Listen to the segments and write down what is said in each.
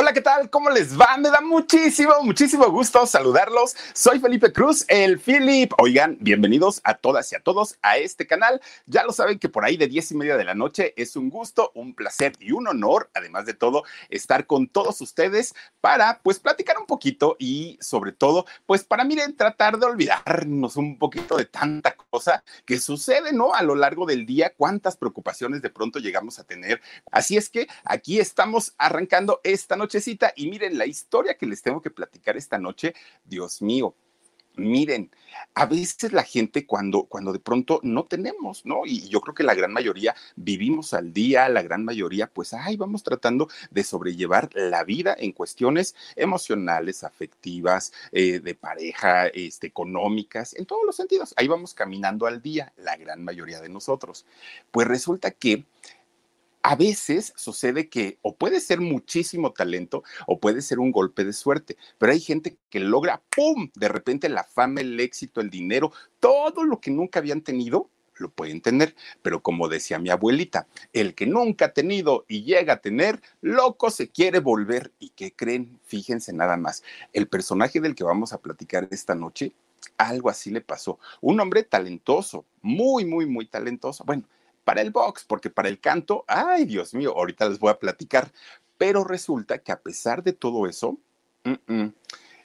Hola, ¿qué tal? ¿Cómo les va? Me da muchísimo, muchísimo gusto saludarlos. Soy Felipe Cruz, el Philip. Oigan, bienvenidos a todas y a todos a este canal. Ya lo saben que por ahí de diez y media de la noche es un gusto, un placer y un honor, además de todo, estar con todos ustedes para, pues, platicar un poquito y, sobre todo, pues, para, miren, tratar de olvidarnos un poquito de tanta cosa que sucede, ¿no? A lo largo del día, cuántas preocupaciones de pronto llegamos a tener. Así es que aquí estamos arrancando esta y miren la historia que les tengo que platicar esta noche. Dios mío, miren, a veces la gente cuando, cuando de pronto no tenemos, ¿no? Y yo creo que la gran mayoría vivimos al día, la gran mayoría, pues, ay, vamos tratando de sobrellevar la vida en cuestiones emocionales, afectivas, eh, de pareja, este, económicas, en todos los sentidos. Ahí vamos caminando al día, la gran mayoría de nosotros. Pues resulta que a veces sucede que o puede ser muchísimo talento o puede ser un golpe de suerte, pero hay gente que logra, ¡pum!, de repente la fama, el éxito, el dinero, todo lo que nunca habían tenido, lo pueden tener, pero como decía mi abuelita, el que nunca ha tenido y llega a tener, loco se quiere volver. ¿Y qué creen? Fíjense nada más, el personaje del que vamos a platicar esta noche, algo así le pasó. Un hombre talentoso, muy, muy, muy talentoso. Bueno, para el box, porque para el canto, ay Dios mío, ahorita les voy a platicar, pero resulta que a pesar de todo eso, mm -mm,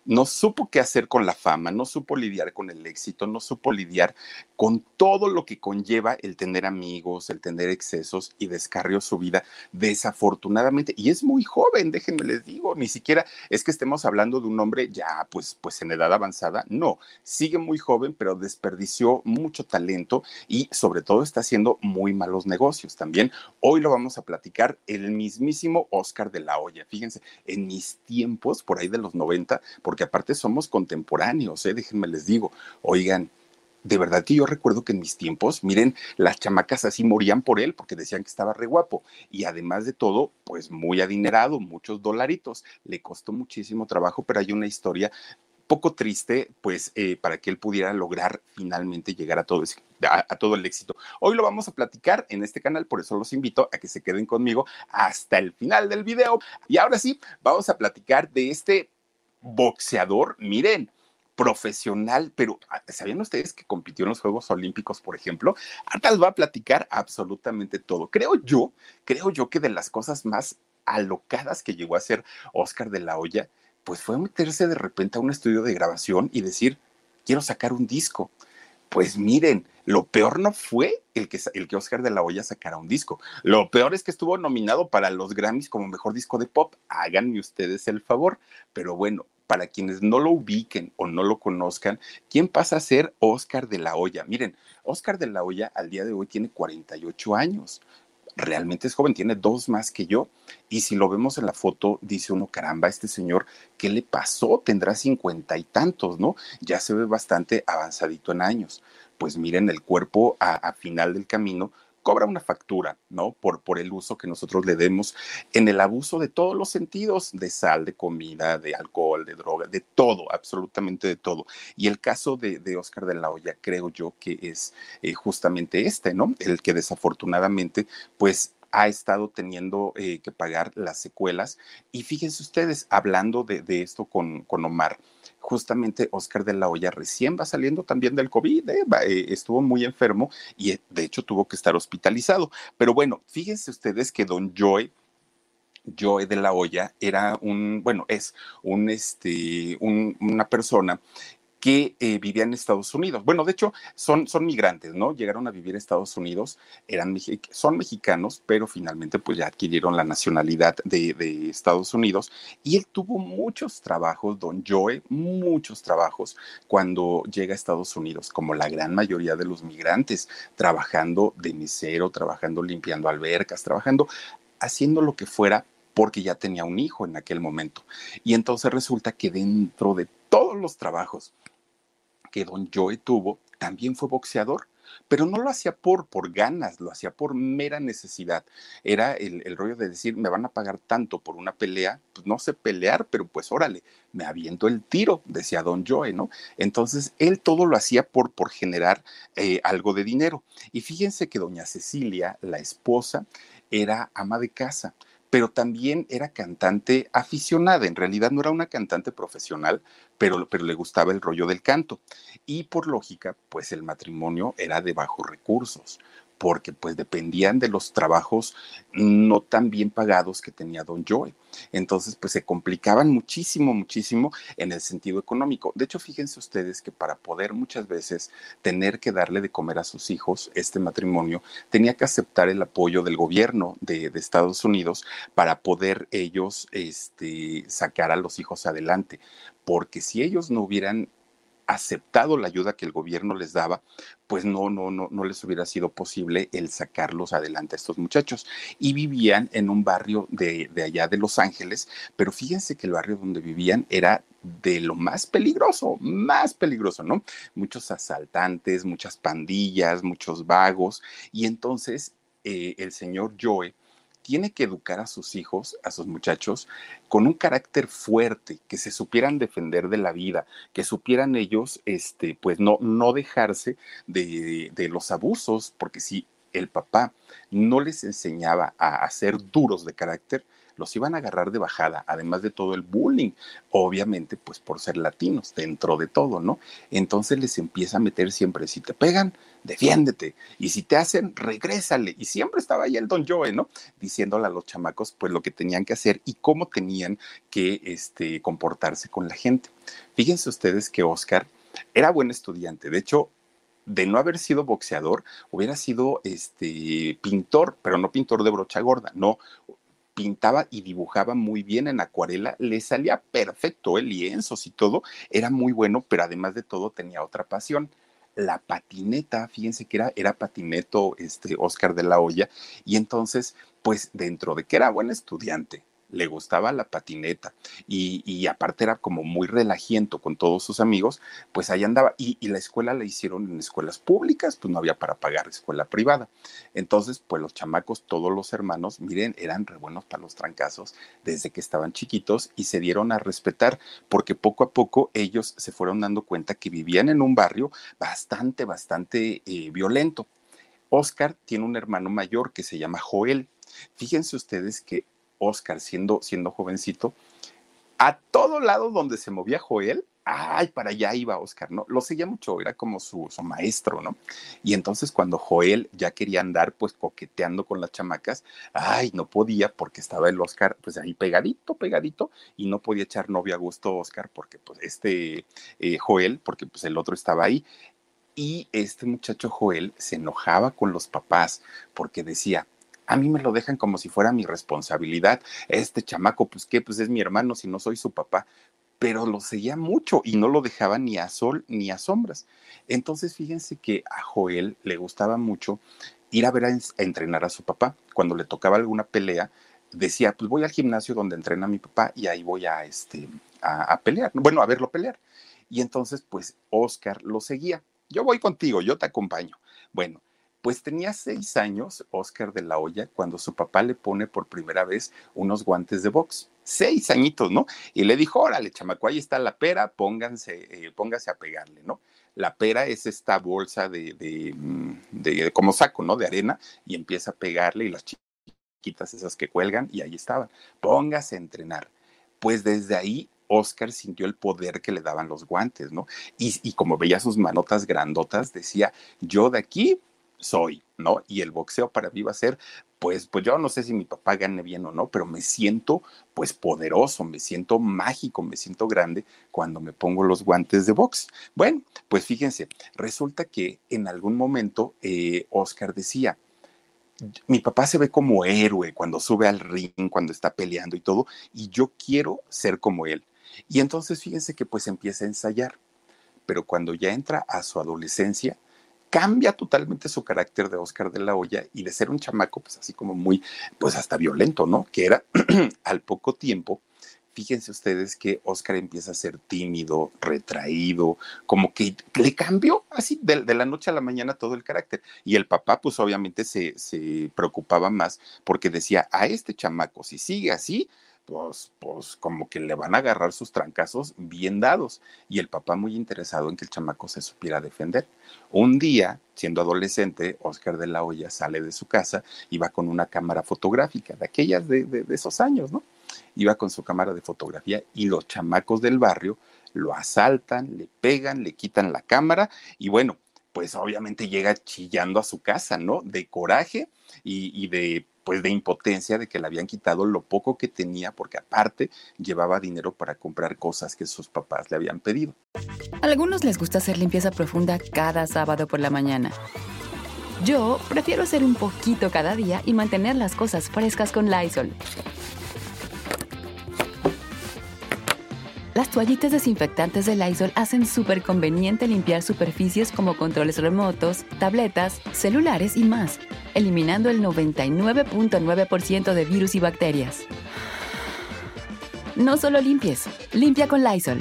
no supo qué hacer con la fama, no supo lidiar con el éxito, no supo lidiar con todo lo que conlleva el tener amigos, el tener excesos y descarrió su vida desafortunadamente. Y es muy joven, déjenme les digo, ni siquiera es que estemos hablando de un hombre ya pues, pues en edad avanzada, no, sigue muy joven, pero desperdició mucho talento y sobre todo está haciendo muy malos negocios también. Hoy lo vamos a platicar el mismísimo Oscar de la Hoya. Fíjense, en mis tiempos, por ahí de los 90, porque aparte somos contemporáneos, ¿eh? déjenme les digo, oigan, de verdad que yo recuerdo que en mis tiempos, miren, las chamacas así morían por él porque decían que estaba re guapo y además de todo, pues muy adinerado, muchos dolaritos. Le costó muchísimo trabajo, pero hay una historia poco triste, pues, eh, para que él pudiera lograr finalmente llegar a todo, ese, a, a todo el éxito. Hoy lo vamos a platicar en este canal, por eso los invito a que se queden conmigo hasta el final del video. Y ahora sí, vamos a platicar de este boxeador, miren, profesional, pero ah, ¿sabían ustedes que compitió en los Juegos Olímpicos, por ejemplo? Ahorita les va a platicar absolutamente todo. Creo yo, creo yo que de las cosas más alocadas que llegó a hacer Oscar de la Hoya, pues fue meterse de repente a un estudio de grabación y decir, quiero sacar un disco. Pues miren, lo peor no fue el que, el que Oscar de la Hoya sacara un disco. Lo peor es que estuvo nominado para los Grammys como mejor disco de pop. Háganme ustedes el favor. Pero bueno, para quienes no lo ubiquen o no lo conozcan, ¿quién pasa a ser Oscar de la Hoya? Miren, Oscar de la Hoya al día de hoy tiene 48 años. Realmente es joven, tiene dos más que yo. Y si lo vemos en la foto, dice uno, caramba, este señor, ¿qué le pasó? Tendrá cincuenta y tantos, ¿no? Ya se ve bastante avanzadito en años. Pues miren, el cuerpo a, a final del camino cobra una factura, ¿no? Por, por el uso que nosotros le demos en el abuso de todos los sentidos, de sal, de comida, de alcohol, de droga, de todo, absolutamente de todo. Y el caso de, de Oscar de la Hoya, creo yo que es eh, justamente este, ¿no? El que desafortunadamente, pues ha estado teniendo eh, que pagar las secuelas. Y fíjense ustedes, hablando de, esto con, con Omar, justamente Oscar de la Hoya recién va saliendo también del COVID, ¿eh? Eh, estuvo muy enfermo y de hecho tuvo que estar hospitalizado. Pero bueno, fíjense ustedes que don Joy Joe de la Hoya era un, bueno, es un, este, un, una persona que eh, vivía en Estados Unidos. Bueno, de hecho, son, son migrantes, ¿no? Llegaron a vivir en Estados Unidos, eran, son mexicanos, pero finalmente pues ya adquirieron la nacionalidad de, Estados Unidos y él tuvo muchos trabajos, don Joe, muchos trabajos cuando llega a Estados Unidos, como la gran mayoría de los migrantes, trabajando de mesero, trabajando limpiando albercas, trabajando, haciendo lo que fuera porque ya tenía un hijo en aquel momento. Y entonces resulta que dentro de todos los trabajos que don Joe tuvo, también fue boxeador pero no lo hacía por, por ganas, lo hacía por mera necesidad. Era el, el, rollo de decir, me van a pagar tanto por una pelea, pues no sé pelear, pero pues órale, me aviento el tiro, decía don Joe, ¿no? Entonces, él todo lo hacía por, por generar eh, algo de dinero. Y fíjense que doña Cecilia, la esposa, era ama de casa pero también era cantante aficionada. En realidad no era una cantante profesional, pero, pero le gustaba el rollo del canto. Y por lógica, pues el matrimonio era de bajos recursos porque pues dependían de los trabajos no tan bien pagados que tenía don Joe. Entonces pues se complicaban muchísimo, muchísimo en el sentido económico. De hecho, fíjense ustedes que para poder muchas veces tener que darle de comer a sus hijos, este matrimonio tenía que aceptar el apoyo del gobierno de, de Estados Unidos para poder ellos este, sacar a los hijos adelante. Porque si ellos no hubieran aceptado la ayuda que el gobierno les daba, pues no, no, no, no les hubiera sido posible el sacarlos adelante a estos muchachos. Y vivían en un barrio de, de allá de Los Ángeles, pero fíjense que el barrio donde vivían era de lo más peligroso, más peligroso, ¿no? Muchos asaltantes, muchas pandillas, muchos vagos, y entonces eh, el señor Joe, tiene que educar a sus hijos, a sus muchachos, con un carácter fuerte, que se supieran defender de la vida, que supieran ellos, este, pues no, no dejarse de, de los abusos, porque si el papá no les enseñaba a, a ser duros de carácter, los iban a agarrar de bajada, además de todo el bullying, obviamente, pues por ser latinos, dentro de todo, ¿no? Entonces les empieza a meter siempre, si te pegan, defiéndete, y si te hacen, regrésale. Y siempre estaba ahí el don Joe, ¿no? Diciéndole a los chamacos, pues lo que tenían que hacer y cómo tenían que este, comportarse con la gente. Fíjense ustedes que Oscar era buen estudiante, de hecho, de no haber sido boxeador, hubiera sido este pintor, pero no pintor de brocha gorda, no, pintaba y dibujaba muy bien en acuarela, le salía perfecto, el lienzos y todo, era muy bueno, pero además de todo tenía otra pasión. La patineta, fíjense que era, era patineto este Oscar de la Hoya, y entonces, pues dentro de que era buen estudiante, le gustaba la patineta y, y, aparte era como muy relajiento con todos sus amigos, pues ahí andaba. Y, y, la escuela la hicieron en escuelas públicas, pues no había para pagar escuela privada. Entonces, pues los chamacos, todos los hermanos, miren, eran re buenos para los trancazos desde que estaban chiquitos y se dieron a respetar, porque poco a poco ellos se fueron dando cuenta que vivían en un barrio bastante, bastante eh, violento. Oscar tiene un hermano mayor que se llama Joel. Fíjense ustedes que Oscar siendo, siendo jovencito, a todo lado donde se movía Joel, ay, para allá iba Oscar, ¿no? Lo seguía mucho, era como su, su, maestro, ¿no? Y entonces cuando Joel ya quería andar pues coqueteando con las chamacas, ay, no podía porque estaba el Oscar pues ahí pegadito, pegadito, y no podía echar novia a gusto Oscar porque pues este eh, Joel, porque pues el otro estaba ahí. Y este muchacho Joel se enojaba con los papás porque decía, a mí me lo dejan como si fuera mi responsabilidad. Este chamaco, pues qué, pues es mi hermano si no soy su papá. Pero lo seguía mucho y no lo dejaba ni a sol ni a sombras. Entonces, fíjense que a Joel le gustaba mucho ir a ver a, a entrenar a su papá. Cuando le tocaba alguna pelea, decía, pues voy al gimnasio donde entrena mi papá y ahí voy a, este, a, a pelear. Bueno, a verlo pelear. Y entonces, pues Oscar lo seguía. Yo voy contigo, yo te acompaño. Bueno, pues tenía seis años Oscar de la Hoya cuando su papá le pone por primera vez unos guantes de box. Seis añitos, ¿no? Y le dijo, órale, chamaco, ahí está la pera, pónganse, eh, póngase a pegarle, ¿no? La pera es esta bolsa de, de, de, como saco, ¿no? De arena y empieza a pegarle y las chiquitas esas que cuelgan y ahí estaban. Póngase a entrenar. Pues desde ahí Oscar sintió el poder que le daban los guantes, ¿no? Y como veía sus manotas grandotas, decía, yo de aquí soy. ¿no? Y el boxeo para mí va a ser, pues, pues yo no sé si mi papá gane bien o no, pero me siento pues poderoso, me siento mágico, me siento grande cuando me pongo los guantes de box. Bueno, pues fíjense, resulta que en algún momento eh, Oscar decía, mi papá se ve como héroe cuando sube al ring, cuando está peleando y todo, y yo quiero ser como él. Y entonces fíjense que pues empieza a ensayar, pero cuando ya entra a su adolescencia, cambia totalmente su carácter de Oscar de la Hoya y de ser un chamaco, pues así como muy, pues hasta violento, ¿no? Que era al poco tiempo, fíjense ustedes que Oscar empieza a ser tímido, retraído, como que le cambió así de, de, la noche a la mañana todo el carácter. Y el papá, pues obviamente se, se preocupaba más porque decía, a este chamaco, si sigue así, pues, pues como que le van a agarrar sus trancazos bien dados. Y el papá muy interesado en que el chamaco se supiera defender. Un día, siendo adolescente, Oscar de la Hoya sale de su casa y va con una cámara fotográfica, de aquellas de, de, de esos años, ¿no? Iba con su cámara de fotografía y los chamacos del barrio lo asaltan, le pegan, le quitan la cámara y bueno, pues obviamente llega chillando a su casa, ¿no? De coraje y, y de pues de impotencia de que le habían quitado lo poco que tenía porque aparte llevaba dinero para comprar cosas que sus papás le habían pedido. A algunos les gusta hacer limpieza profunda cada sábado por la mañana. Yo prefiero hacer un poquito cada día y mantener las cosas frescas con Lysol. Las toallitas desinfectantes de Lysol hacen súper conveniente limpiar superficies como controles remotos, tabletas, celulares y más, eliminando el 99.9% de virus y bacterias. No solo limpies, limpia con Lysol.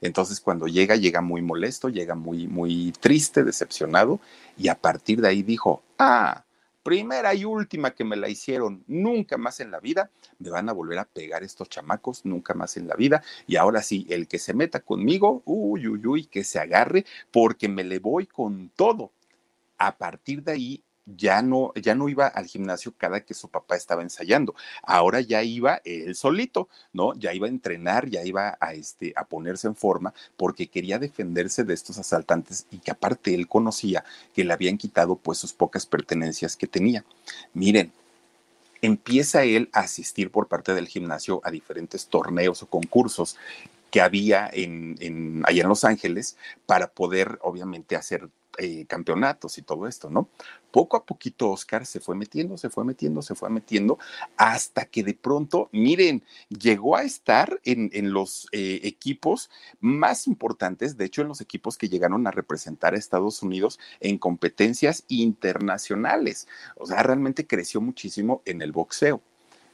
Entonces cuando llega, llega muy molesto, llega muy, muy triste, decepcionado, y a partir de ahí dijo, ah, primera y última que me la hicieron, nunca más en la vida, me van a volver a pegar estos chamacos, nunca más en la vida, y ahora sí, el que se meta conmigo, uy, uy, uy, que se agarre, porque me le voy con todo. A partir de ahí, ya no, ya no iba al gimnasio cada que su papá estaba ensayando. Ahora ya iba él solito, ¿no? Ya iba a entrenar, ya iba a, este, a ponerse en forma porque quería defenderse de estos asaltantes y que aparte él conocía que le habían quitado pues sus pocas pertenencias que tenía. Miren, empieza él a asistir por parte del gimnasio a diferentes torneos o concursos que había en, en, allá en Los Ángeles para poder obviamente hacer eh, campeonatos y todo esto, ¿no? Poco a poquito Oscar se fue metiendo, se fue metiendo, se fue metiendo, hasta que de pronto, miren, llegó a estar en, los eh, equipos más importantes, de hecho en los equipos que llegaron a representar a Estados Unidos en competencias internacionales. O sea, realmente creció muchísimo en el boxeo.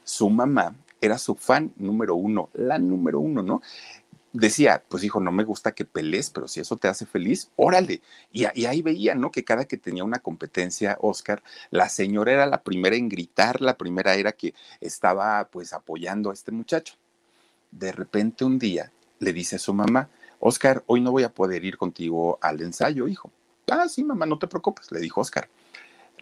Su mamá era su fan número uno, la número uno, ¿no? Decía, pues hijo, no me gusta que pelees, pero si eso te hace feliz, órale. Y, y, ahí veía, ¿no? Que cada que tenía una competencia, Oscar, la señora era la primera en gritar, la primera era que estaba pues apoyando a este muchacho. De repente un día le dice a su mamá, Oscar, hoy no voy a poder ir contigo al ensayo, hijo. Ah, sí, mamá, no te preocupes, le dijo Oscar.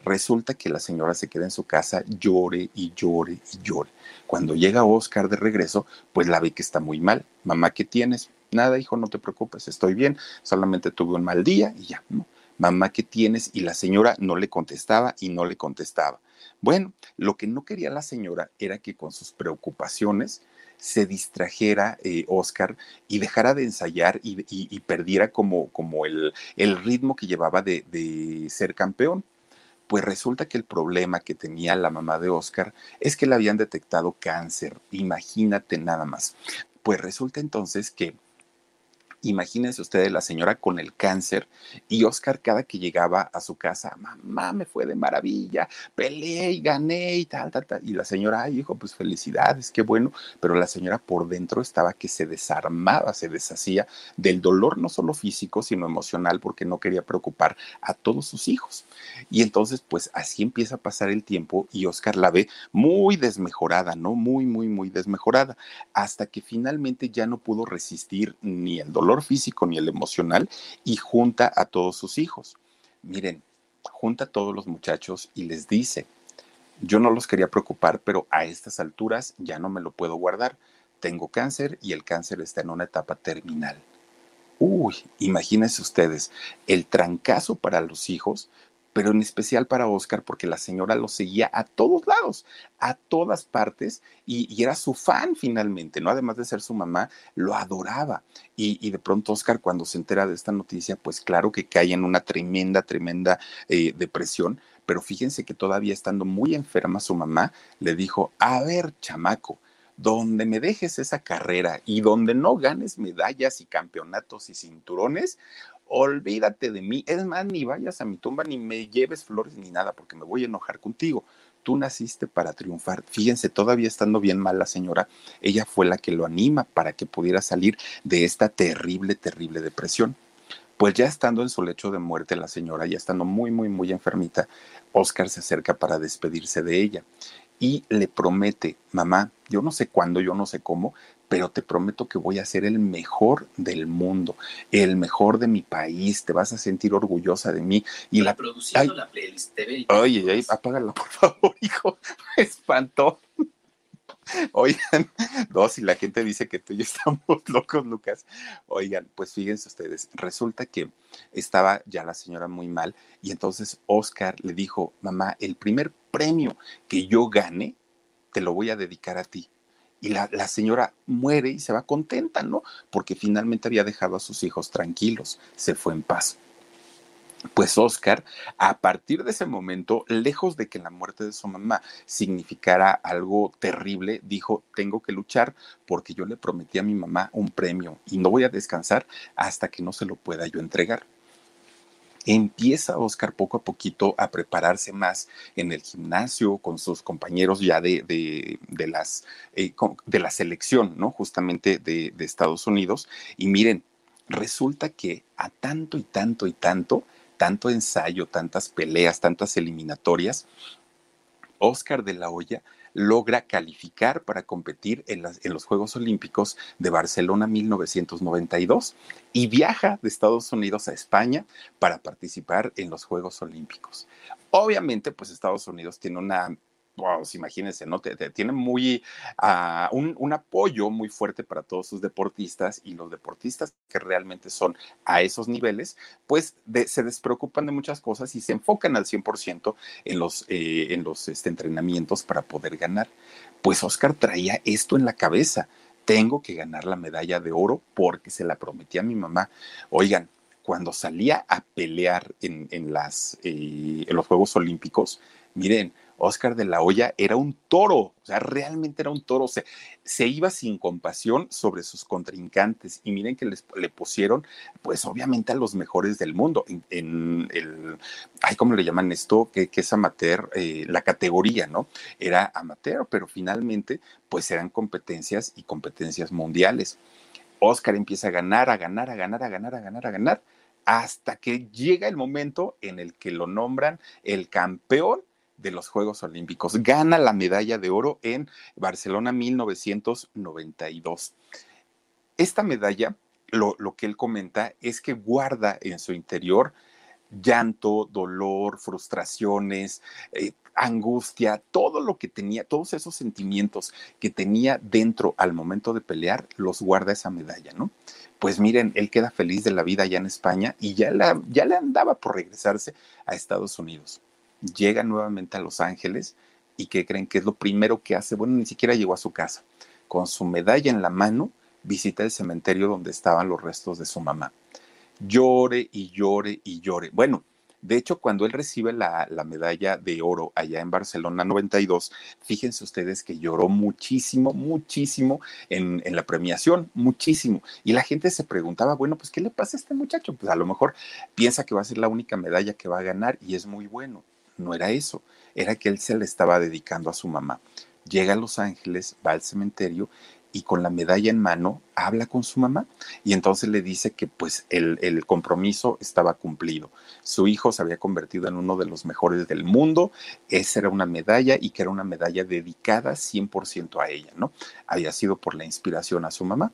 Resulta que la señora se queda en su casa, llore y llore y llore. Cuando llega Oscar de regreso, pues la ve que está muy mal. Mamá, ¿qué tienes? Nada, hijo, no te preocupes, estoy bien, solamente tuve un mal día y ya, ¿no? Mamá, ¿qué tienes? Y la señora no le contestaba y no le contestaba. Bueno, lo que no quería la señora era que con sus preocupaciones se distrajera eh, Oscar y dejara de ensayar y, y, y perdiera como, como el, el, ritmo que llevaba de, de ser campeón. Pues resulta que el problema que tenía la mamá de Oscar es que le habían detectado cáncer. Imagínate nada más. Pues resulta entonces que Imagínense ustedes la señora con el cáncer y Oscar cada que llegaba a su casa, mamá, me fue de maravilla, peleé y gané y tal, tal, tal. Y la señora, ay, hijo, pues felicidades, qué bueno. Pero la señora por dentro estaba que se desarmaba, se deshacía del dolor no solo físico, sino emocional, porque no quería preocupar a todos sus hijos. Y entonces, pues así empieza a pasar el tiempo y Oscar la ve muy desmejorada, ¿no? Muy, muy, muy desmejorada, hasta que finalmente ya no pudo resistir ni el dolor físico ni el emocional y junta a todos sus hijos. Miren, junta a todos los muchachos y les dice, yo no los quería preocupar, pero a estas alturas ya no me lo puedo guardar. Tengo cáncer y el cáncer está en una etapa terminal. Uy, imagínense ustedes, el trancazo para los hijos, pero en especial para Oscar, porque la señora lo seguía a todos lados, a todas partes, y, era su fan finalmente, ¿no? Además de ser su mamá, lo adoraba. Y, y, de pronto Oscar, cuando se entera de esta noticia, pues claro que cae en una tremenda, tremenda eh, depresión, pero fíjense que todavía estando muy enferma su mamá, le dijo, a ver, chamaco, donde me dejes esa carrera y donde no ganes medallas y campeonatos y cinturones, olvídate de mí. Es más, ni vayas a mi tumba, ni me lleves flores ni nada, porque me voy a enojar contigo. Tú naciste para triunfar. Fíjense, todavía estando bien mal la señora, ella fue la que lo anima para que pudiera salir de esta terrible, terrible depresión. Pues ya estando en su lecho de muerte la señora, ya estando muy, muy, muy enfermita, Oscar se acerca para despedirse de ella y le promete, mamá, yo no sé cuándo, yo no sé cómo, pero te prometo que voy a ser el mejor del mundo, el mejor de mi país, te vas a sentir orgullosa de mí. Y la, produciendo ay, la playlist TV. Oye, ay, apágala, por favor, hijo, me espantó. Oigan, no, si la gente dice que tú y yo estamos locos, Lucas. Oigan, pues fíjense ustedes, resulta que estaba ya la señora muy mal y entonces Oscar le dijo, mamá, el primer premio que yo gane, te lo voy a dedicar a ti. Y la, señora muere y se va contenta, ¿no? Porque finalmente había dejado a sus hijos tranquilos, se fue en paz. Pues Oscar, a partir de ese momento, lejos de que la muerte de su mamá significara algo terrible, dijo, tengo que luchar porque yo le prometí a mi mamá un premio y no voy a descansar hasta que no se lo pueda yo entregar empieza Oscar poco a poquito a prepararse más en el gimnasio con sus compañeros ya de, de, de las, eh, de la selección, ¿no? Justamente de, de Estados Unidos. Y miren, resulta que a tanto y tanto y tanto, tanto ensayo, tantas peleas, tantas eliminatorias, Oscar de la Hoya logra calificar para competir en, los Juegos Olímpicos de Barcelona 1992 y viaja de Estados Unidos a España para participar en los Juegos Olímpicos. Obviamente, pues Estados Unidos tiene una wow, imagínense, ¿no? Te, te tiene muy, uh, un, un, apoyo muy fuerte para todos sus deportistas y los deportistas que realmente son a esos niveles, pues se despreocupan de muchas cosas y se enfocan al 100% en los, eh, en los este, entrenamientos para poder ganar. Pues Oscar traía esto en la cabeza. Tengo que ganar la medalla de oro porque se la prometí a mi mamá. Oigan, cuando salía a pelear en, en las, eh, en los Juegos Olímpicos, miren, Oscar de la Hoya era un toro, o sea, realmente era un toro, o sea, se iba sin compasión sobre sus contrincantes y miren que les, le pusieron, pues obviamente a los mejores del mundo, en, el, ay, ¿cómo le llaman esto? Que, que es amateur, eh, la categoría, ¿no? Era amateur, pero finalmente, pues eran competencias y competencias mundiales. Oscar empieza a ganar, a ganar, a ganar, a ganar, a ganar, a ganar, hasta que llega el momento en el que lo nombran el campeón de los Juegos Olímpicos. Gana la medalla de oro en Barcelona 1992. Esta medalla, lo, lo, que él comenta es que guarda en su interior llanto, dolor, frustraciones, eh, angustia, todo lo que tenía, todos esos sentimientos que tenía dentro al momento de pelear, los guarda esa medalla, ¿no? Pues miren, él queda feliz de la vida allá en España y ya, la, ya le andaba por regresarse a Estados Unidos llega nuevamente a Los Ángeles y que creen que es lo primero que hace, bueno, ni siquiera llegó a su casa, con su medalla en la mano, visita el cementerio donde estaban los restos de su mamá. Llore y llore y llore. Bueno, de hecho, cuando él recibe la, la, medalla de oro allá en Barcelona 92, fíjense ustedes que lloró muchísimo, muchísimo en, en, la premiación, muchísimo. Y la gente se preguntaba, bueno, pues, ¿qué le pasa a este muchacho? Pues a lo mejor piensa que va a ser la única medalla que va a ganar y es muy bueno no era eso, era que él se le estaba dedicando a su mamá. Llega a Los Ángeles, va al cementerio y con la medalla en mano habla con su mamá y entonces le dice que pues el, el, compromiso estaba cumplido. Su hijo se había convertido en uno de los mejores del mundo, esa era una medalla y que era una medalla dedicada 100% a ella, ¿no? Había sido por la inspiración a su mamá.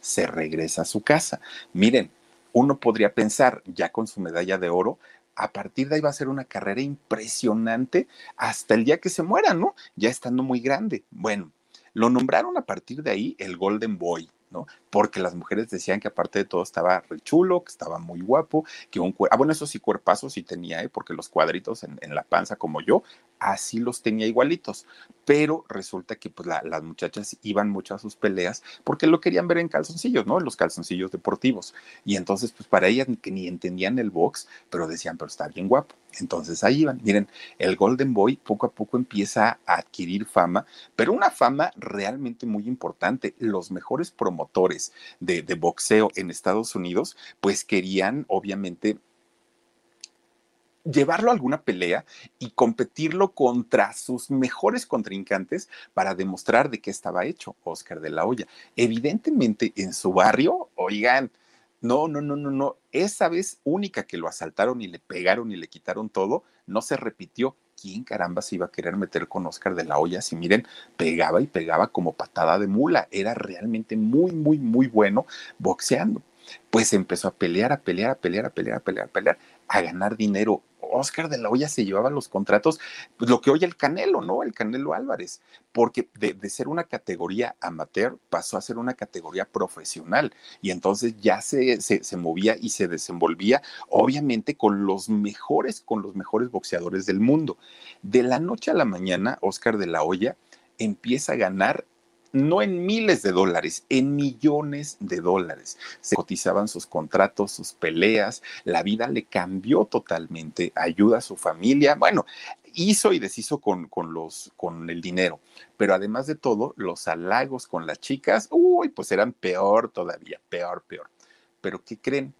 Se regresa a su casa. Miren, uno podría pensar, ya con su medalla de oro, a partir de ahí va a ser una carrera impresionante hasta el día que se muera, ¿no? Ya estando muy grande. Bueno, lo nombraron a partir de ahí el Golden Boy. ¿no? Porque las mujeres decían que aparte de todo estaba re chulo, que estaba muy guapo, que un cuerpo, ah, bueno, eso sí, cuerpazos sí tenía, ¿eh? porque los cuadritos en, la panza como yo, así los tenía igualitos. Pero resulta que pues la, las muchachas iban mucho a sus peleas porque lo querían ver en calzoncillos, ¿no? En los calzoncillos deportivos. Y entonces, pues para ellas que ni entendían el box, pero decían, pero está bien guapo. Entonces ahí iban. Miren, el Golden Boy poco a poco empieza a adquirir fama, pero una fama realmente muy importante. Los mejores promotores de, de boxeo en Estados Unidos, pues querían obviamente llevarlo a alguna pelea y competirlo contra sus mejores contrincantes para demostrar de qué estaba hecho Oscar de la Hoya. Evidentemente en su barrio, oigan, no, no, no, no, no, esa vez única que lo asaltaron y le pegaron y le quitaron todo, no se repitió. ¿Quién caramba se iba a querer meter con Oscar de la Hoya? Si miren, pegaba y pegaba como patada de mula. Era realmente muy, muy, muy bueno boxeando. Pues empezó a pelear, a pelear, a pelear, a pelear, a pelear, a pelear, a ganar dinero Oscar de la Hoya se llevaba los contratos, pues lo que hoy el Canelo, ¿no? El Canelo Álvarez, porque de, de, ser una categoría amateur pasó a ser una categoría profesional y entonces ya se, se, se, movía y se desenvolvía, obviamente, con los mejores, con los mejores boxeadores del mundo. De la noche a la mañana, Oscar de la Hoya empieza a ganar no en miles de dólares, en millones de dólares. Se cotizaban sus contratos, sus peleas, la vida le cambió totalmente, ayuda a su familia, bueno, hizo y deshizo con, con, los, con el dinero, pero además de todo, los halagos con las chicas, uy, pues eran peor todavía, peor, peor. Pero ¿qué creen?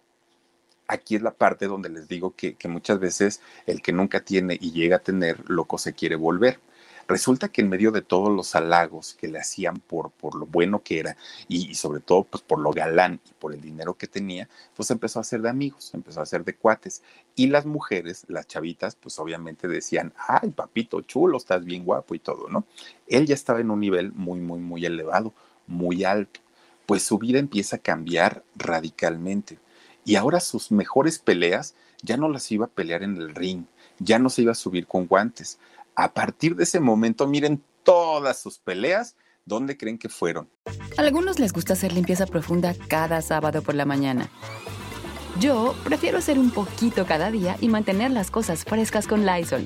Aquí es la parte donde les digo que, que muchas veces el que nunca tiene y llega a tener, loco se quiere volver Resulta que en medio de todos los halagos que le hacían por, por lo bueno que era y, sobre todo pues por lo galán y por el dinero que tenía, pues empezó a hacer de amigos, empezó a hacer de cuates. Y las mujeres, las chavitas, pues obviamente decían, ay, papito chulo, estás bien guapo y todo, ¿no? Él ya estaba en un nivel muy, muy, muy elevado, muy alto. Pues su vida empieza a cambiar radicalmente. Y ahora sus mejores peleas ya no las iba a pelear en el ring, ya no se iba a subir con guantes, a partir de ese momento, miren todas sus peleas, ¿dónde creen que fueron? A algunos les gusta hacer limpieza profunda cada sábado por la mañana. Yo prefiero hacer un poquito cada día y mantener las cosas frescas con Lysol.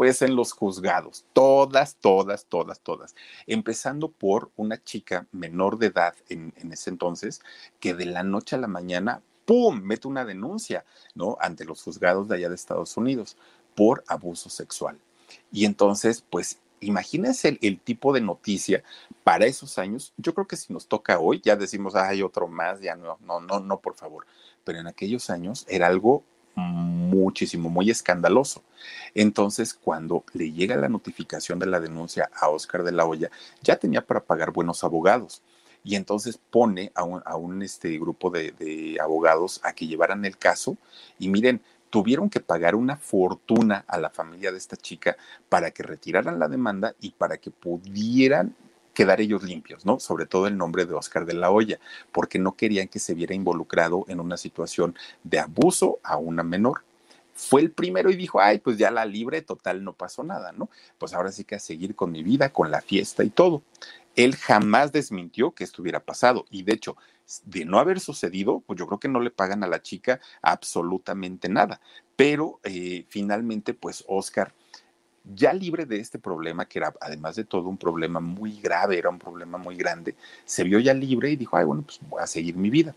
pues en los juzgados, todas, todas, todas, todas, empezando por una chica menor de edad en, ese entonces, que de la noche a la mañana, ¡pum!, mete una denuncia, ¿no?, ante los juzgados de allá de Estados Unidos por abuso sexual. Y entonces, pues imagínense el, el, tipo de noticia para esos años. Yo creo que si nos toca hoy, ya decimos, hay otro más, ya no, no, no, no, por favor. Pero en aquellos años era algo muchísimo, muy escandaloso. Entonces, cuando le llega la notificación de la denuncia a Oscar de la Hoya, ya tenía para pagar buenos abogados. Y entonces pone a un, a un este, grupo de, de abogados a que llevaran el caso. Y miren, tuvieron que pagar una fortuna a la familia de esta chica para que retiraran la demanda y para que pudieran quedar ellos limpios, ¿no? Sobre todo el nombre de Oscar de la Hoya, porque no querían que se viera involucrado en una situación de abuso a una menor. Fue el primero y dijo, ay, pues ya la libre, total, no pasó nada, ¿no? Pues ahora sí que a seguir con mi vida, con la fiesta y todo. Él jamás desmintió que esto hubiera pasado y de hecho, de no haber sucedido, pues yo creo que no le pagan a la chica absolutamente nada. Pero eh, finalmente, pues Oscar ya libre de este problema, que era además de todo un problema muy grave, era un problema muy grande, se vio ya libre y dijo, ay, bueno, pues voy a seguir mi vida.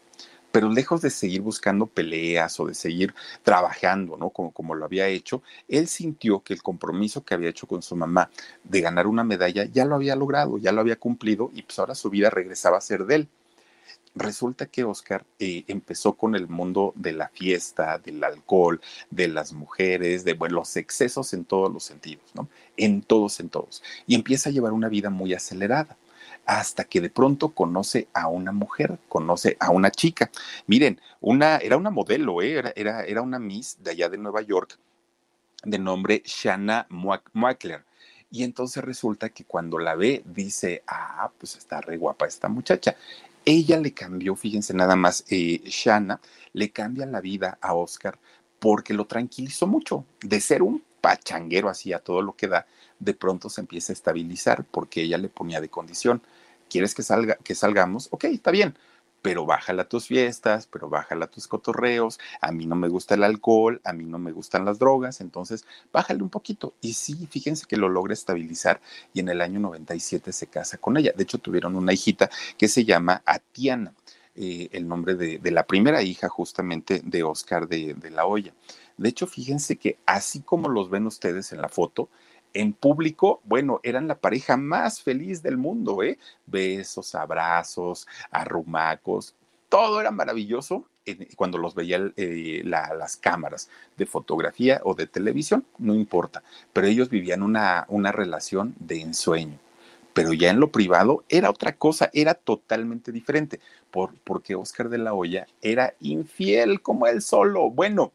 Pero lejos de seguir buscando peleas o de seguir trabajando, ¿no? Como, como lo había hecho, él sintió que el compromiso que había hecho con su mamá de ganar una medalla ya lo había logrado, ya lo había cumplido y pues ahora su vida regresaba a ser de él resulta que Oscar eh, empezó con el mundo de la fiesta, del alcohol, de las mujeres, de bueno, los excesos en todos los sentidos, ¿no? En todos, en todos. Y empieza a llevar una vida muy acelerada hasta que de pronto conoce a una mujer, conoce a una chica. Miren, una, era una modelo, ¿eh? era, era, era una Miss de allá de Nueva York de nombre Shanna Muackler. Y entonces resulta que cuando la ve, dice, ah, pues está re guapa esta muchacha. Ella le cambió, fíjense nada más, eh, Shanna le cambia la vida a Oscar porque lo tranquilizó mucho. De ser un pachanguero así a todo lo que da, de pronto se empieza a estabilizar porque ella le ponía de condición. ¿Quieres que salga, que salgamos? Ok, está bien pero bájala tus fiestas, pero bájala tus cotorreos, a mí no me gusta el alcohol, a mí no me gustan las drogas, entonces bájale un poquito. Y sí, fíjense que lo logra estabilizar y en el año 97 se casa con ella. De hecho, tuvieron una hijita que se llama Atiana. Eh, el nombre de, la primera hija justamente de Oscar de, de la Hoya. De hecho, fíjense que así como los ven ustedes en la foto, en público, bueno, eran la pareja más feliz del mundo, ¿eh? Besos, abrazos, arrumacos, todo era maravilloso cuando los veía eh, las cámaras de fotografía o de televisión, no importa, pero ellos vivían una, una relación de ensueño. Pero ya en lo privado era otra cosa, era totalmente diferente, por, porque Oscar de la Hoya era infiel como él solo. Bueno,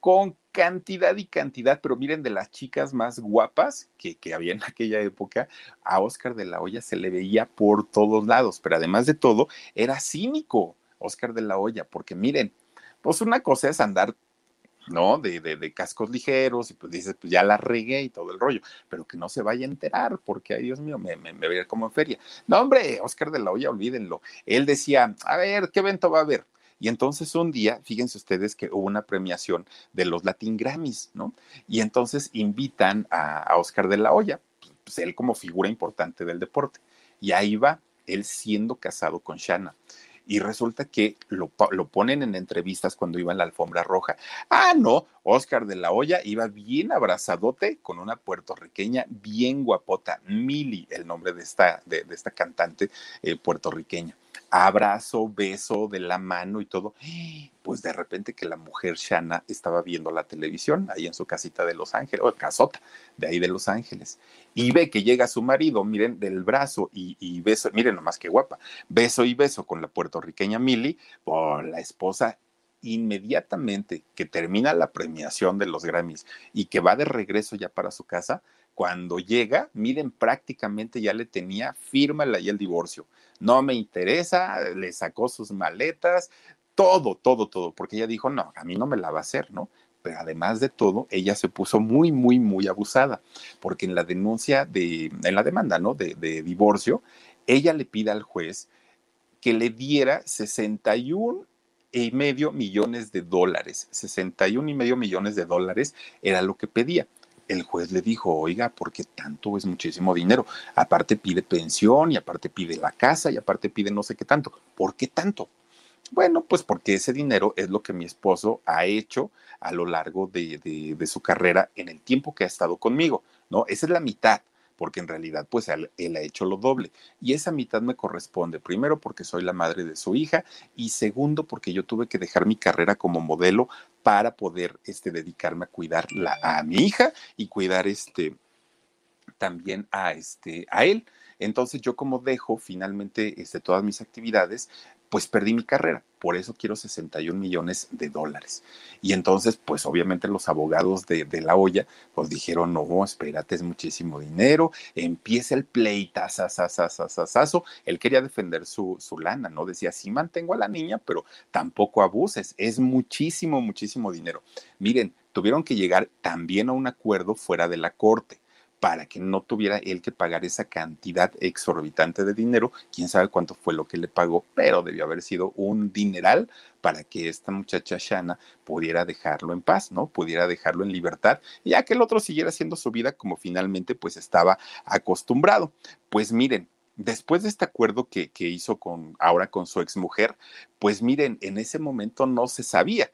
con cantidad y cantidad, pero miren, de las chicas más guapas que, que, había en aquella época, a Oscar de la Hoya se le veía por todos lados, pero además de todo, era cínico Oscar de la Hoya, porque miren, pues una cosa es andar, ¿no? De, de, cascos ligeros y pues dices, pues ya la regué y todo el rollo, pero que no se vaya a enterar, porque, ay Dios mío, me, me, como en feria. No, hombre, Oscar de la Hoya, olvídenlo. Él decía, a ver, ¿qué evento va a haber? Y entonces un día, fíjense ustedes que hubo una premiación de los Latin Grammys, ¿no? Y entonces invitan a, Oscar de la Hoya, pues él como figura importante del deporte. Y ahí va, él siendo casado con Shanna y resulta que lo, lo, ponen en entrevistas cuando iba en la alfombra roja. Ah, no, Oscar de la Hoya iba bien abrazadote con una puertorriqueña bien guapota, Mili, el nombre de esta, de, esta cantante eh, puertorriqueña abrazo, beso de la mano y todo. Pues de repente que la mujer Shanna estaba viendo la televisión ahí en su casita de Los Ángeles, o casota de ahí de Los Ángeles, y ve que llega su marido, miren, del brazo y, beso, miren nomás que guapa, beso y beso con la puertorriqueña Milly, por la esposa inmediatamente que termina la premiación de los Grammys y que va de regreso ya para su casa, cuando llega, miren, prácticamente ya le tenía firma y el divorcio no me interesa, le sacó sus maletas, todo, todo, todo, porque ella dijo, no, a mí no me la va a hacer, ¿no? Pero además de todo, ella se puso muy, muy, muy abusada, porque en la denuncia de, en la demanda, ¿no? De, de divorcio, ella le pide al juez que le diera 61 y medio millones de dólares. 61 y medio millones de dólares era lo que pedía el juez le dijo, oiga, ¿por qué tanto es muchísimo dinero? Aparte pide pensión y aparte pide la casa y aparte pide no sé qué tanto. ¿Por qué tanto? Bueno, pues porque ese dinero es lo que mi esposo ha hecho a lo largo de, de su carrera en el tiempo que ha estado conmigo, ¿no? Esa es la mitad porque en realidad pues él, ha hecho lo doble. Y esa mitad me corresponde, primero porque soy la madre de su hija y segundo porque yo tuve que dejar mi carrera como modelo para poder este, dedicarme a cuidar a mi hija y cuidar este, también a, este, a él. Entonces yo como dejo finalmente este, todas mis actividades, pues perdí mi carrera. Por eso quiero 61 millones de dólares. Y entonces, pues obviamente los abogados de, la olla, pues dijeron, no, espérate, es muchísimo dinero, empieza el pleitazazazazazazo. Él quería defender su, su lana, ¿no? Decía, sí mantengo a la niña, pero tampoco abuses, es muchísimo, muchísimo dinero. Miren, tuvieron que llegar también a un acuerdo fuera de la corte para que no tuviera él que pagar esa cantidad exorbitante de dinero. Quién sabe cuánto fue lo que le pagó, pero debió haber sido un dineral para que esta muchacha Shana pudiera dejarlo en paz, ¿no? Pudiera dejarlo en libertad, ya que el otro siguiera haciendo su vida como finalmente pues estaba acostumbrado. Pues miren, después de este acuerdo que, hizo con ahora con su exmujer, pues miren, en ese momento no se sabía,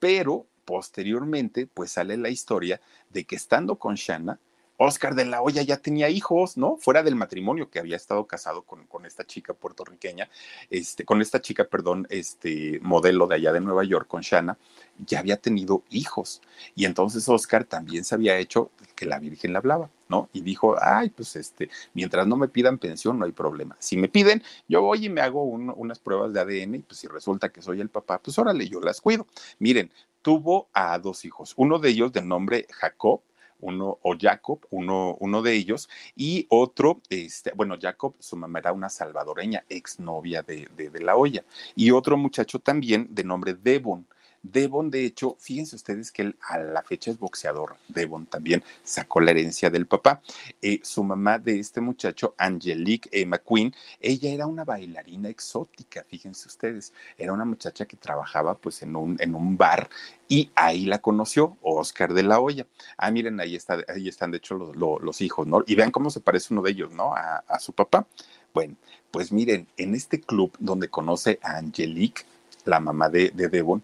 pero posteriormente pues sale la historia de que estando con Shana, Oscar de la Hoya ya tenía hijos, ¿no? Fuera del matrimonio que había estado casado con, esta chica puertorriqueña, este, con esta chica, perdón, este modelo de allá de Nueva York, con Shanna, ya había tenido hijos. Y entonces Oscar también se había hecho que la Virgen le hablaba, ¿no? Y dijo, ay, pues este, mientras no me pidan pensión, no hay problema. Si me piden, yo voy y me hago unas pruebas de ADN y pues si resulta que soy el papá, pues órale, yo las cuido. Miren, tuvo a dos hijos, uno de ellos de nombre Jacob, uno, o Jacob, uno, uno de ellos, y otro, este, bueno, Jacob, su mamá era una salvadoreña, exnovia de, de, de la olla, y otro muchacho también de nombre Devon. Devon, de hecho, fíjense ustedes que él a la fecha es boxeador. Devon también sacó la herencia del papá. Eh, su mamá de este muchacho, Angelique eh, McQueen, ella era una bailarina exótica, fíjense ustedes. Era una muchacha que trabajaba pues en un, en un bar y ahí la conoció Oscar de la Hoya. Ah, miren, ahí, está, ahí están de hecho los, los, hijos, ¿no? Y vean cómo se parece uno de ellos, ¿no? A, a su papá. Bueno, pues miren, en este club donde conoce a Angelique, la mamá de Devon,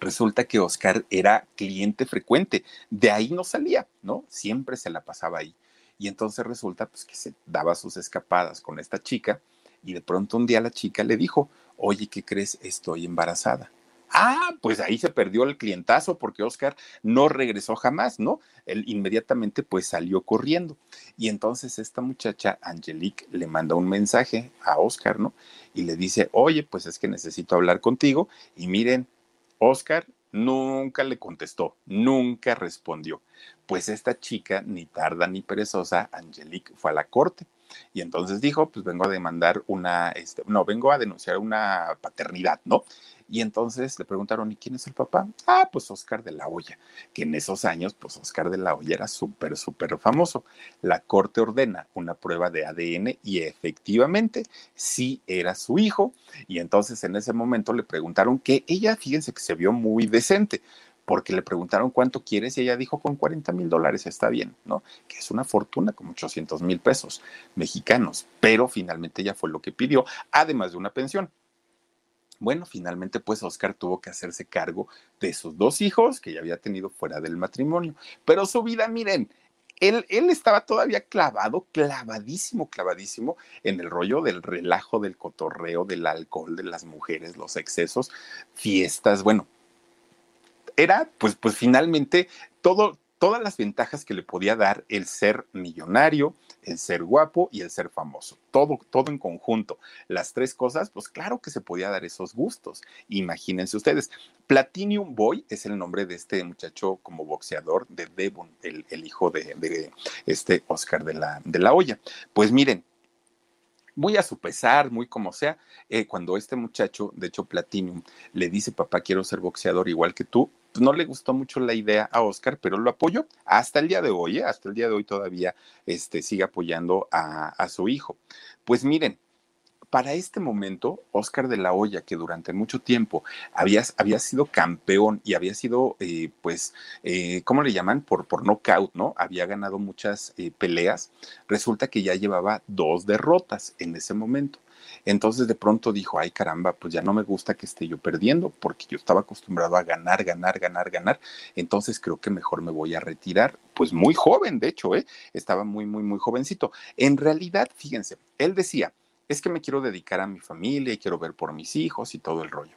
resulta que Oscar era cliente frecuente, de ahí no salía, ¿no? Siempre se la pasaba ahí. Y entonces resulta pues que se daba sus escapadas con esta chica y de pronto un día la chica le dijo, oye, ¿qué crees? Estoy embarazada. Ah, pues ahí se perdió el clientazo porque Oscar no regresó jamás, ¿no? Él inmediatamente pues salió corriendo. Y entonces esta muchacha, Angelique, le manda un mensaje a Oscar, ¿no? Y le dice, oye, pues es que necesito hablar contigo. Y miren, Oscar nunca le contestó, nunca respondió. Pues esta chica, ni tarda ni perezosa, Angelique, fue a la corte. Y entonces dijo, pues vengo a demandar una, este, no, vengo a denunciar una paternidad, ¿no? Y entonces le preguntaron, ¿y quién es el papá? Ah, pues Oscar de la Hoya, que en esos años, pues Oscar de la Hoya era súper, súper famoso. La corte ordena una prueba de ADN y efectivamente sí era su hijo. Y entonces en ese momento le preguntaron que ella, fíjense que se vio muy decente porque le preguntaron cuánto quieres y ella dijo con 40 mil dólares está bien, ¿no? Que es una fortuna, como 800 mil pesos mexicanos, pero finalmente ella fue lo que pidió, además de una pensión. Bueno, finalmente pues Oscar tuvo que hacerse cargo de sus dos hijos que ya había tenido fuera del matrimonio, pero su vida, miren, él, él, estaba todavía clavado, clavadísimo, clavadísimo en el rollo del relajo, del cotorreo, del alcohol, de las mujeres, los excesos, fiestas, bueno, era pues, pues finalmente todo, todas las ventajas que le podía dar el ser millonario, el ser guapo y el ser famoso. Todo, todo en conjunto. Las tres cosas, pues claro que se podía dar esos gustos. Imagínense ustedes. Platinum Boy es el nombre de este muchacho como boxeador de Devon, el, el hijo de, este Oscar de la, de la Hoya. Pues miren, muy a su pesar, muy como sea, eh, cuando este muchacho, de hecho Platinum, le dice, papá, quiero ser boxeador igual que tú, no le gustó mucho la idea a Oscar, pero lo apoyó hasta el día de hoy, ¿eh? hasta el día de hoy todavía este, sigue apoyando a, a su hijo. Pues miren, para este momento, Oscar de la Hoya, que durante mucho tiempo había, había sido campeón y había sido, eh, pues, eh, ¿cómo le llaman? Por, por knockout, ¿no? Había ganado muchas peleas. Resulta que ya llevaba dos derrotas en ese momento. Entonces de pronto dijo, ay caramba, pues ya no me gusta que esté yo perdiendo, porque yo estaba acostumbrado a ganar, ganar, ganar, ganar. Entonces creo que mejor me voy a retirar. Pues muy joven, de hecho, ¿eh? Estaba muy, muy, muy jovencito. En realidad, fíjense, él decía, es que me quiero dedicar a mi familia y quiero ver por mis hijos y todo el rollo.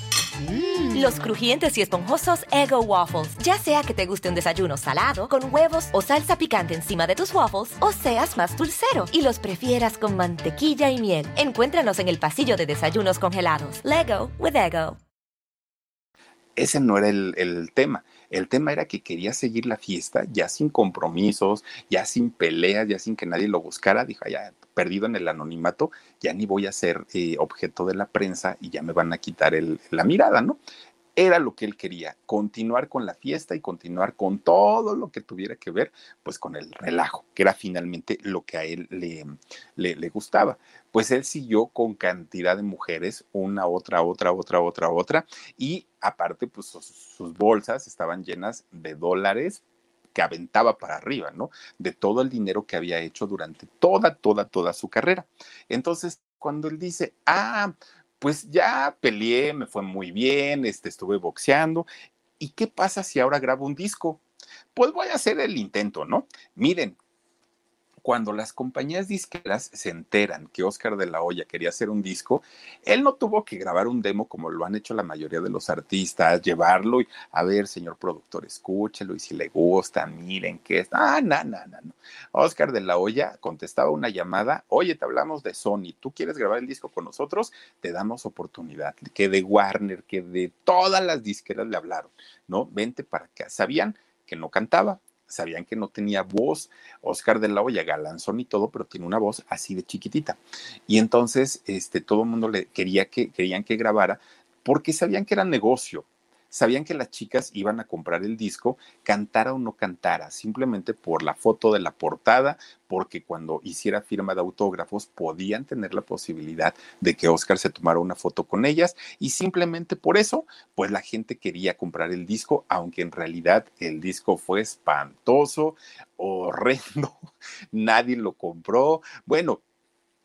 Mm. Los crujientes y esponjosos Ego Waffles. Ya sea que te guste un desayuno salado, con huevos o salsa picante encima de tus waffles, o seas más dulcero y los prefieras con mantequilla y miel. Encuéntranos en el pasillo de desayunos congelados. Lego with Ego. Ese no era el, el tema. El tema era que quería seguir la fiesta ya sin compromisos, ya sin peleas, ya sin que nadie lo buscara. Dijo, ya perdido en el anonimato, ya ni voy a ser eh, objeto de la prensa y ya me van a quitar el, la mirada, ¿no? Era lo que él quería, continuar con la fiesta y continuar con todo lo que tuviera que ver, pues con el relajo, que era finalmente lo que a él le, le, le gustaba. Pues él siguió con cantidad de mujeres, una, otra, otra, otra, otra, otra, y aparte, pues sus, sus bolsas estaban llenas de dólares, que aventaba para arriba, ¿no? De todo el dinero que había hecho durante toda, toda, toda su carrera. Entonces, cuando él dice, ah, pues ya peleé, me fue muy bien, este, estuve boxeando, ¿y qué pasa si ahora grabo un disco? Pues voy a hacer el intento, ¿no? Miren, cuando las compañías disqueras se enteran que Oscar de la Hoya quería hacer un disco, él no tuvo que grabar un demo como lo han hecho la mayoría de los artistas, llevarlo y a ver, señor productor, escúchelo y si le gusta, miren qué es. Ah, no, no, no, no. Oscar de la Hoya contestaba una llamada, oye, te hablamos de Sony, ¿tú quieres grabar el disco con nosotros? Te damos oportunidad. Que de Warner, que de todas las disqueras le hablaron, ¿no? Vente para acá. Sabían que no cantaba, sabían que no tenía voz. Oscar de la Hoya, galanzón y todo, pero tiene una voz así de chiquitita. Y entonces, este, todo el mundo le quería que, querían que grabara porque sabían que era negocio sabían que las chicas iban a comprar el disco, cantara o no cantara, simplemente por la foto de la portada, porque cuando hiciera firma de autógrafos podían tener la posibilidad de que Oscar se tomara una foto con ellas y simplemente por eso, pues la gente quería comprar el disco, aunque en realidad el disco fue espantoso, horrendo, nadie lo compró. Bueno,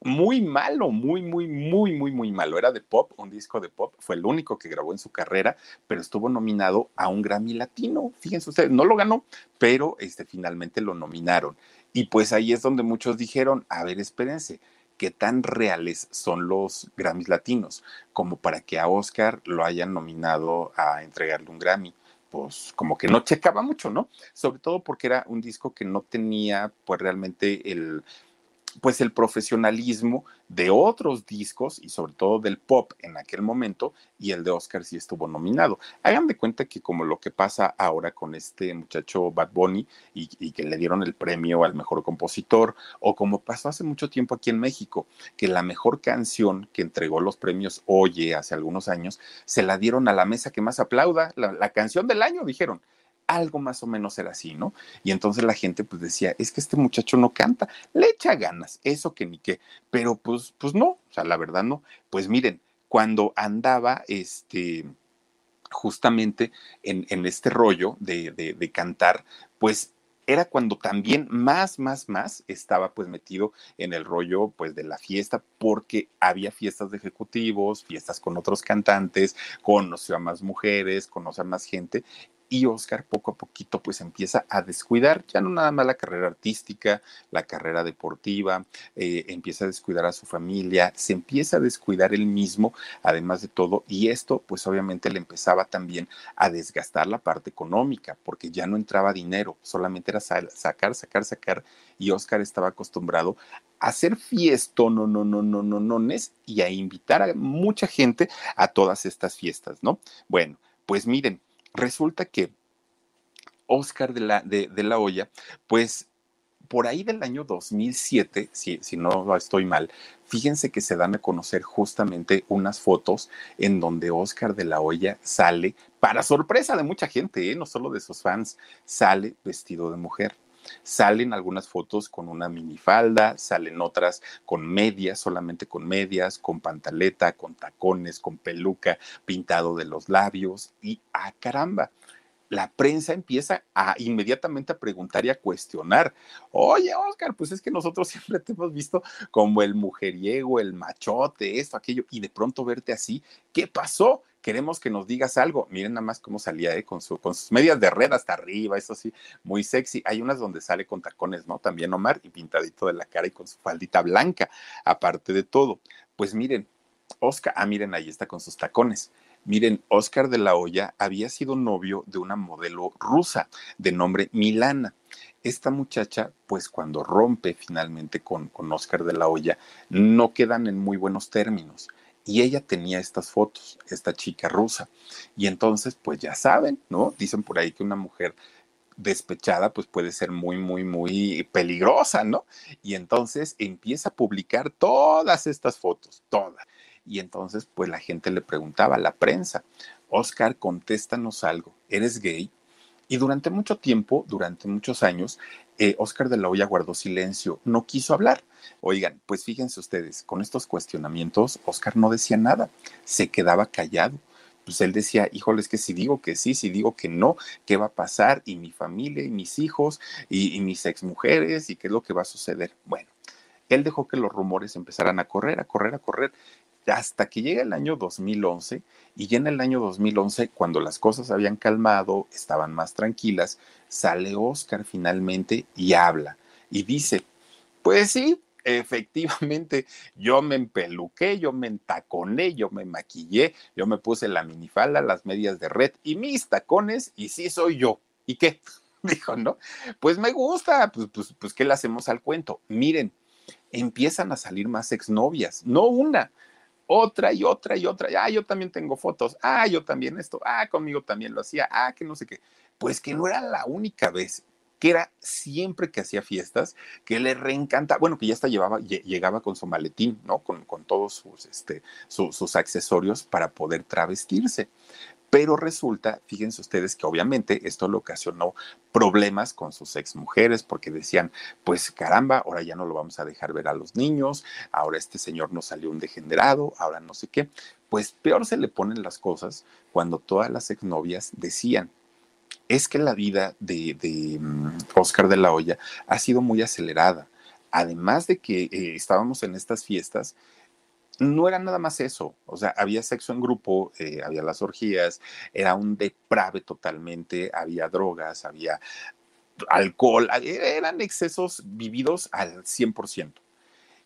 muy malo, muy, muy, muy, muy, muy malo. Era de pop, un disco de pop, fue el único que grabó en su carrera, pero estuvo nominado a un Grammy Latino. Fíjense ustedes, no lo ganó, pero este, finalmente lo nominaron. Y pues ahí es donde muchos dijeron, a ver, espérense, ¿qué tan reales son los Grammys Latinos como para que a Oscar lo hayan nominado a entregarle un Grammy? pues como que no checaba mucho, ¿no? Sobre todo porque era un disco que no tenía pues realmente el, pues el profesionalismo de otros discos y sobre todo del pop en aquel momento y el de Oscar sí estuvo nominado. Hagan de cuenta que como lo que pasa ahora con este muchacho Bad Bunny y, que le dieron el premio al mejor compositor o como pasó hace mucho tiempo aquí en México, que la mejor canción que entregó los premios Oye hace algunos años se la dieron a la mesa que más aplauda, la, la canción del año dijeron algo más o menos era así, ¿no? Y entonces la gente pues decía, es que este muchacho no canta, le echa ganas, eso que ni qué, pero pues, pues no, o sea, la verdad no. Pues miren, cuando andaba este justamente en, en este rollo de, de, cantar, pues era cuando también más, más, más estaba pues metido en el rollo pues de la fiesta porque había fiestas de ejecutivos, fiestas con otros cantantes, conoció a más mujeres, conoció a más gente y Oscar poco a poquito pues empieza a descuidar ya no nada más la carrera artística, la carrera deportiva, eh, empieza a descuidar a su familia, se empieza a descuidar él mismo, además de todo, y esto pues obviamente le empezaba también a desgastar la parte económica, porque ya no entraba dinero, solamente era sacar, sacar, sacar, y Oscar estaba acostumbrado a hacer fiesta, no, no, no, no, no, no, y a invitar a mucha gente a todas estas fiestas, ¿no? Bueno, pues miren, resulta que Oscar de la, de, la Hoya, pues por ahí del año 2007, si, si, no estoy mal, fíjense que se dan a conocer justamente unas fotos en donde Oscar de la Hoya sale, para sorpresa de mucha gente, ¿eh? no solo de sus fans, sale vestido de mujer. Salen algunas fotos con una minifalda, salen otras con medias, solamente con medias, con pantaleta, con tacones, con peluca, pintado de los labios y a ¡ah, caramba! la prensa empieza a inmediatamente a preguntar y a cuestionar. Oye, Oscar, pues es que nosotros siempre te hemos visto como el mujeriego, el machote, esto, aquello, y de pronto verte así, ¿qué pasó? Queremos que nos digas algo. Miren nada más cómo salía, ¿eh? con, con sus medias de red hasta arriba, eso sí, muy sexy. Hay unas donde sale con tacones, ¿no? También Omar, y pintadito de la cara y con su faldita blanca, aparte de todo. Pues miren, Oscar, ah, miren, ahí está con sus tacones. Miren, Oscar de la Hoya había sido novio de una modelo rusa de nombre Milana. Esta muchacha, pues cuando rompe finalmente con, con Oscar de la Hoya, no quedan en muy buenos términos y ella tenía estas fotos, esta chica rusa. Y entonces, pues ya saben, ¿no? Dicen por ahí que una mujer despechada, pues puede ser muy, muy, muy peligrosa, ¿no? Y entonces empieza a publicar todas estas fotos, todas. Y entonces, pues la gente le preguntaba a la prensa, Oscar, contéstanos algo, ¿eres gay? Y durante mucho tiempo, durante muchos años, eh, Oscar de la Hoya guardó silencio, no quiso hablar. Oigan, pues fíjense ustedes, con estos cuestionamientos, Oscar no decía nada, se quedaba callado. Pues él decía, híjoles, que si digo que sí, si digo que no, ¿qué va a pasar? Y mi familia, y mis hijos, y, y mis exmujeres, y qué es lo que va a suceder. Bueno, él dejó que los rumores empezaran a correr, a correr, a correr hasta que llega el año 2011 y ya en el año 2011, cuando las cosas habían calmado, estaban más tranquilas, sale Oscar finalmente y habla y dice, Pues sí, efectivamente, yo me empeluqué, yo me entaconé, yo me maquillé, yo me puse la minifalda, las medias de red y mis tacones, y sí soy yo. ¿Y qué? Dijo, ¿no? Pues me gusta, pues, pues, pues, ¿qué le hacemos al cuento? Miren, empiezan a salir más exnovias, no una, otra y otra y otra. Ah, yo también tengo fotos. Ah, yo también esto. Ah, conmigo también lo hacía. Ah, que no sé qué. Pues que no era la única vez que era siempre que hacía fiestas, que le reencanta, bueno, que ya hasta llevaba, llegaba con su maletín, ¿no? Con, con todos sus, este, sus accesorios para poder travestirse. Pero resulta, fíjense ustedes que obviamente esto le ocasionó problemas con sus exmujeres porque decían, pues caramba, ahora ya no lo vamos a dejar ver a los niños, ahora este señor nos salió un degenerado, ahora no sé qué. Pues peor se le ponen las cosas cuando todas las exnovias decían, es que la vida de, de mm, Oscar de la Hoya ha sido muy acelerada. Además de que eh, estábamos en estas fiestas, no era nada más eso, o sea, había sexo en grupo, eh, había las orgías, era un deprave totalmente, había drogas, había alcohol, eran excesos vividos al 100%.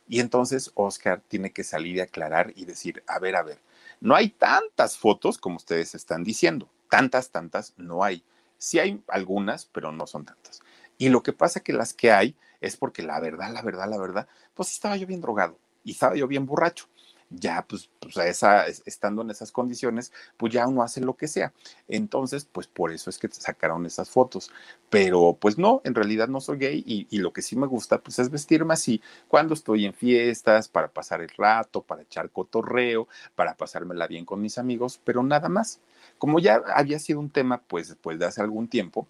Y entonces Oscar tiene que salir y aclarar y decir, a ver, a ver, no hay tantas fotos como ustedes están diciendo, tantas, tantas no hay. Sí hay algunas, pero no son tantas. Y lo que pasa que las que hay es porque la verdad, la verdad, la verdad, pues estaba yo bien drogado y estaba yo bien borracho ya pues, pues esa, estando en esas condiciones, pues ya uno hace lo que sea. Entonces, pues por eso es que sacaron esas fotos. Pero pues no, en realidad no soy gay y, y, lo que sí me gusta pues es vestirme así cuando estoy en fiestas, para pasar el rato, para echar cotorreo, para pasármela bien con mis amigos, pero nada más. Como ya había sido un tema pues después de hace algún tiempo,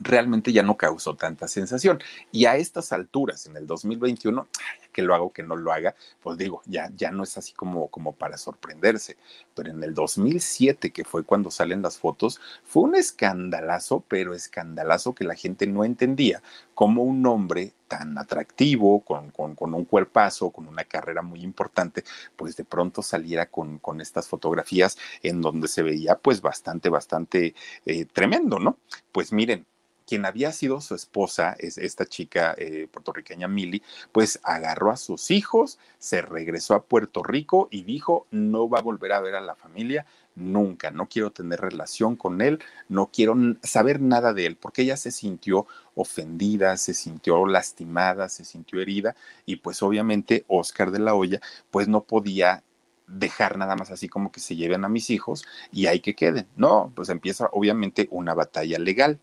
realmente ya no causó tanta sensación. Y a estas alturas, en el 2021, que lo hago, que no lo haga, pues digo, ya, ya no es así como, como para sorprenderse. Pero en el 2007, que fue cuando salen las fotos, fue un escandalazo, pero escandalazo que la gente no entendía cómo un hombre tan atractivo, con, con, un cuerpazo, con una carrera muy importante, pues de pronto saliera con, con estas fotografías en donde se veía pues bastante, bastante eh, tremendo, ¿no? Pues miren, quien había sido su esposa, es esta chica eh, puertorriqueña Milly, pues agarró a sus hijos, se regresó a Puerto Rico y dijo, no va a volver a ver a la familia nunca, no quiero tener relación con él, no quiero saber nada de él, porque ella se sintió ofendida, se sintió lastimada, se sintió herida y pues obviamente Oscar de la Hoya pues no podía dejar nada más así como que se lleven a mis hijos y hay que queden. No, pues empieza obviamente una batalla legal.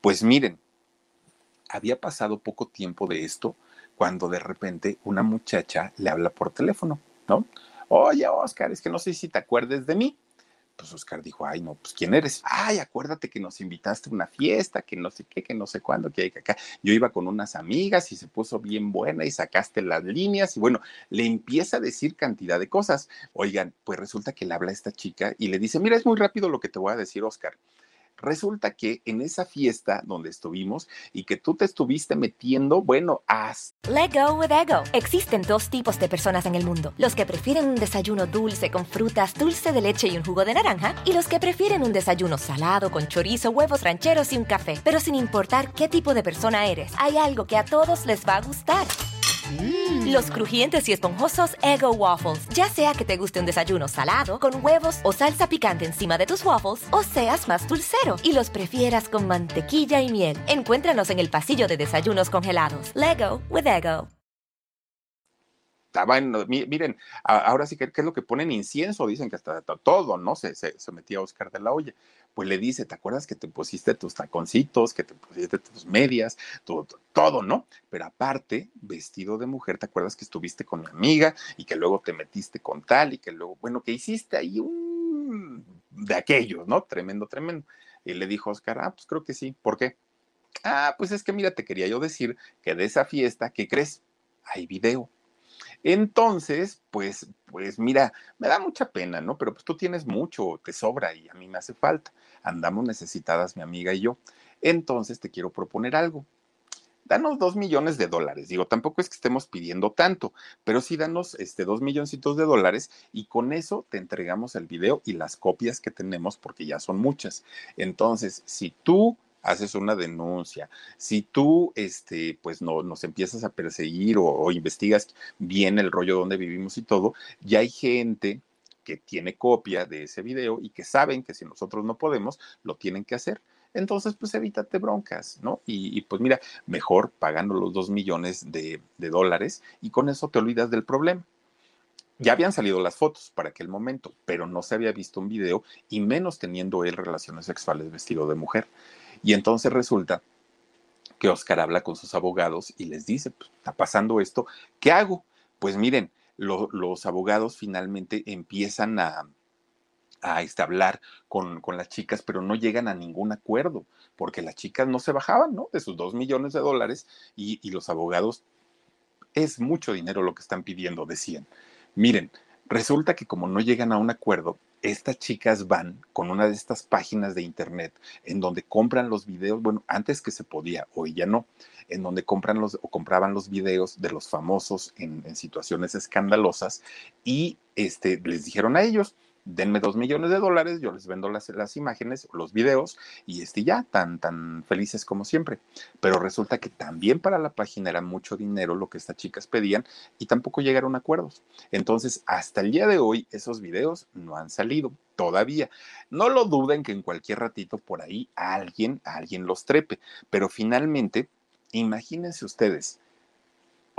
Pues miren, había pasado poco tiempo de esto cuando de repente una muchacha le habla por teléfono, ¿no? Oye, Oscar, es que no sé si te acuerdes de mí pues Oscar dijo, ay, no, pues ¿quién eres? Ay, acuérdate que nos invitaste a una fiesta, que no sé qué, que no sé cuándo, que hay que acá. Yo iba con unas amigas y se puso bien buena y sacaste las líneas y bueno, le empieza a decir cantidad de cosas. Oigan, pues resulta que le habla esta chica y le dice, mira, es muy rápido lo que te voy a decir, Oscar. Resulta que en esa fiesta donde estuvimos y que tú te estuviste metiendo, bueno, haz. Let go with ego. Existen dos tipos de personas en el mundo: los que prefieren un desayuno dulce con frutas, dulce de leche y un jugo de naranja, y los que prefieren un desayuno salado con chorizo, huevos rancheros y un café. Pero sin importar qué tipo de persona eres, hay algo que a todos les va a gustar. Mm. Los crujientes y esponjosos Ego Waffles. Ya sea que te guste un desayuno salado, con huevos o salsa picante encima de tus waffles, o seas más dulcero y los prefieras con mantequilla y miel. Encuéntranos en el pasillo de desayunos congelados. Lego with Ego bueno, miren, ahora sí que ¿qué es lo que ponen incienso, dicen que hasta todo, ¿no? Se, se, se, metía Oscar de la olla. Pues le dice, ¿te acuerdas que te pusiste tus taconcitos, que te pusiste tus medias, todo, todo, ¿no? Pero aparte, vestido de mujer, ¿te acuerdas que estuviste con mi amiga y que luego te metiste con tal y que luego, bueno, que hiciste ahí un de aquellos, ¿no? Tremendo, tremendo. Y le dijo Oscar, ah, pues creo que sí. ¿Por qué? Ah, pues es que mira, te quería yo decir que de esa fiesta, ¿qué crees? Hay video. Entonces, pues, pues mira, me da mucha pena, ¿no? Pero pues tú tienes mucho, te sobra y a mí me hace falta. Andamos necesitadas mi amiga y yo. Entonces te quiero proponer algo. Danos dos millones de dólares. Digo, tampoco es que estemos pidiendo tanto, pero sí danos este dos milloncitos de dólares y con eso te entregamos el video y las copias que tenemos porque ya son muchas. Entonces, si tú haces una denuncia, si tú, este, pues no, nos empiezas a perseguir o, investigas bien el rollo donde vivimos y todo, ya hay gente que tiene copia de ese video y que saben que si nosotros no podemos, lo tienen que hacer. Entonces, pues evítate broncas, ¿no? Y, y pues mira, mejor pagando los dos millones de, de dólares y con eso te olvidas del problema. Ya habían salido las fotos para aquel momento, pero no se había visto un video y menos teniendo él relaciones sexuales vestido de mujer. Y entonces resulta que Oscar habla con sus abogados y les dice, pues, está pasando esto, ¿qué hago? Pues miren, lo- los abogados finalmente empiezan a, a hablar con, con las chicas, pero no llegan a ningún acuerdo, porque las chicas no se bajaban, ¿no? De sus dos millones de dólares y, y los abogados, es mucho dinero lo que están pidiendo, decían. Miren, resulta que como no llegan a un acuerdo, estas chicas van con una de estas páginas de internet en donde compran los videos, bueno, antes que se podía, hoy ya no, en donde compran los o compraban los videos de los famosos en, en situaciones escandalosas y este, les dijeron a ellos, denme dos millones de dólares, yo les vendo las, las imágenes, los videos y este ya, tan, tan felices como siempre. Pero resulta que también para la página era mucho dinero lo que estas chicas pedían y tampoco llegaron a acuerdos. Entonces, hasta el día de hoy, esos videos no han salido todavía. No lo duden que en cualquier ratito por ahí alguien, alguien los trepe, pero finalmente, imagínense ustedes.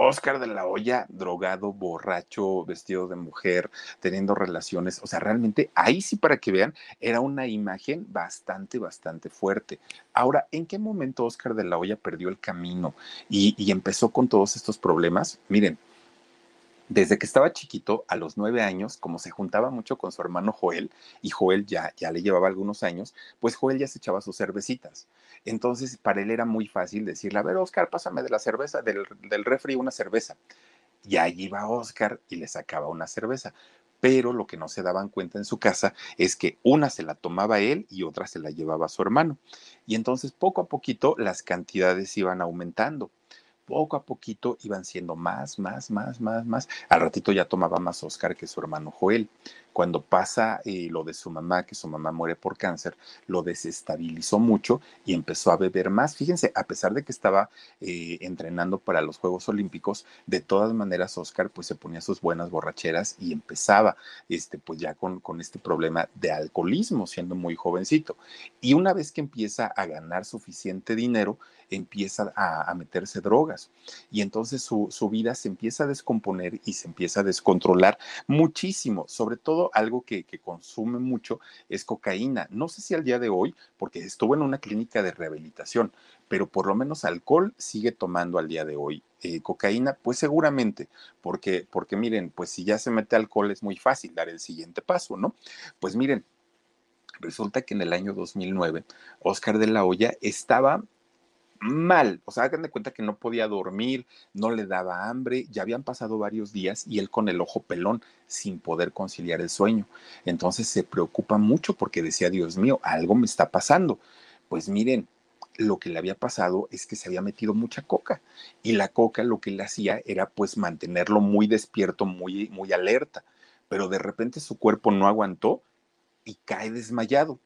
Oscar de la Hoya, drogado, borracho, vestido de mujer, teniendo relaciones, o sea, realmente ahí sí para que vean, era una imagen bastante, bastante fuerte. Ahora, ¿en qué momento Oscar de la Hoya perdió el camino y, y empezó con todos estos problemas? Miren, desde que estaba chiquito, a los nueve años, como se juntaba mucho con su hermano Joel, y Joel ya, ya le llevaba algunos años, pues Joel ya se echaba sus cervecitas. Entonces, para él era muy fácil decirle, a ver, Oscar, pásame de la cerveza, del, del refri una cerveza. Y ahí iba Oscar y le sacaba una cerveza. Pero lo que no se daban cuenta en su casa es que una se la tomaba él y otra se la llevaba su hermano. Y entonces, poco a poquito, las cantidades iban aumentando poco a poquito iban siendo más, más, más, más, más. Al ratito ya tomaba más Oscar que su hermano Joel. Cuando pasa eh, lo de su mamá, que su mamá muere por cáncer, lo desestabilizó mucho y empezó a beber más. Fíjense, a pesar de que estaba eh, entrenando para los Juegos Olímpicos, de todas maneras Oscar pues se ponía sus buenas borracheras y empezaba este, pues ya con, con este problema de alcoholismo siendo muy jovencito. Y una vez que empieza a ganar suficiente dinero, empieza a, a meterse drogas y entonces su, su, vida se empieza a descomponer y se empieza a descontrolar muchísimo, sobre todo algo que, consume mucho es cocaína. No sé si al día de hoy, porque estuvo en una clínica de rehabilitación, pero por lo menos alcohol sigue tomando al día de hoy. Eh, cocaína, pues seguramente, porque, porque miren, pues si ya se mete alcohol es muy fácil dar el siguiente paso, ¿no? Pues miren, resulta que en el año 2009, Oscar de la Hoya estaba mal, o sea, hagan de cuenta que no podía dormir, no le daba hambre, ya habían pasado varios días y él con el ojo pelón, sin poder conciliar el sueño. Entonces se preocupa mucho porque decía, Dios mío, algo me está pasando. Pues miren, lo que le había pasado es que se había metido mucha coca y la coca lo que le hacía era pues mantenerlo muy despierto, muy, muy alerta, pero de repente su cuerpo no aguantó y cae desmayado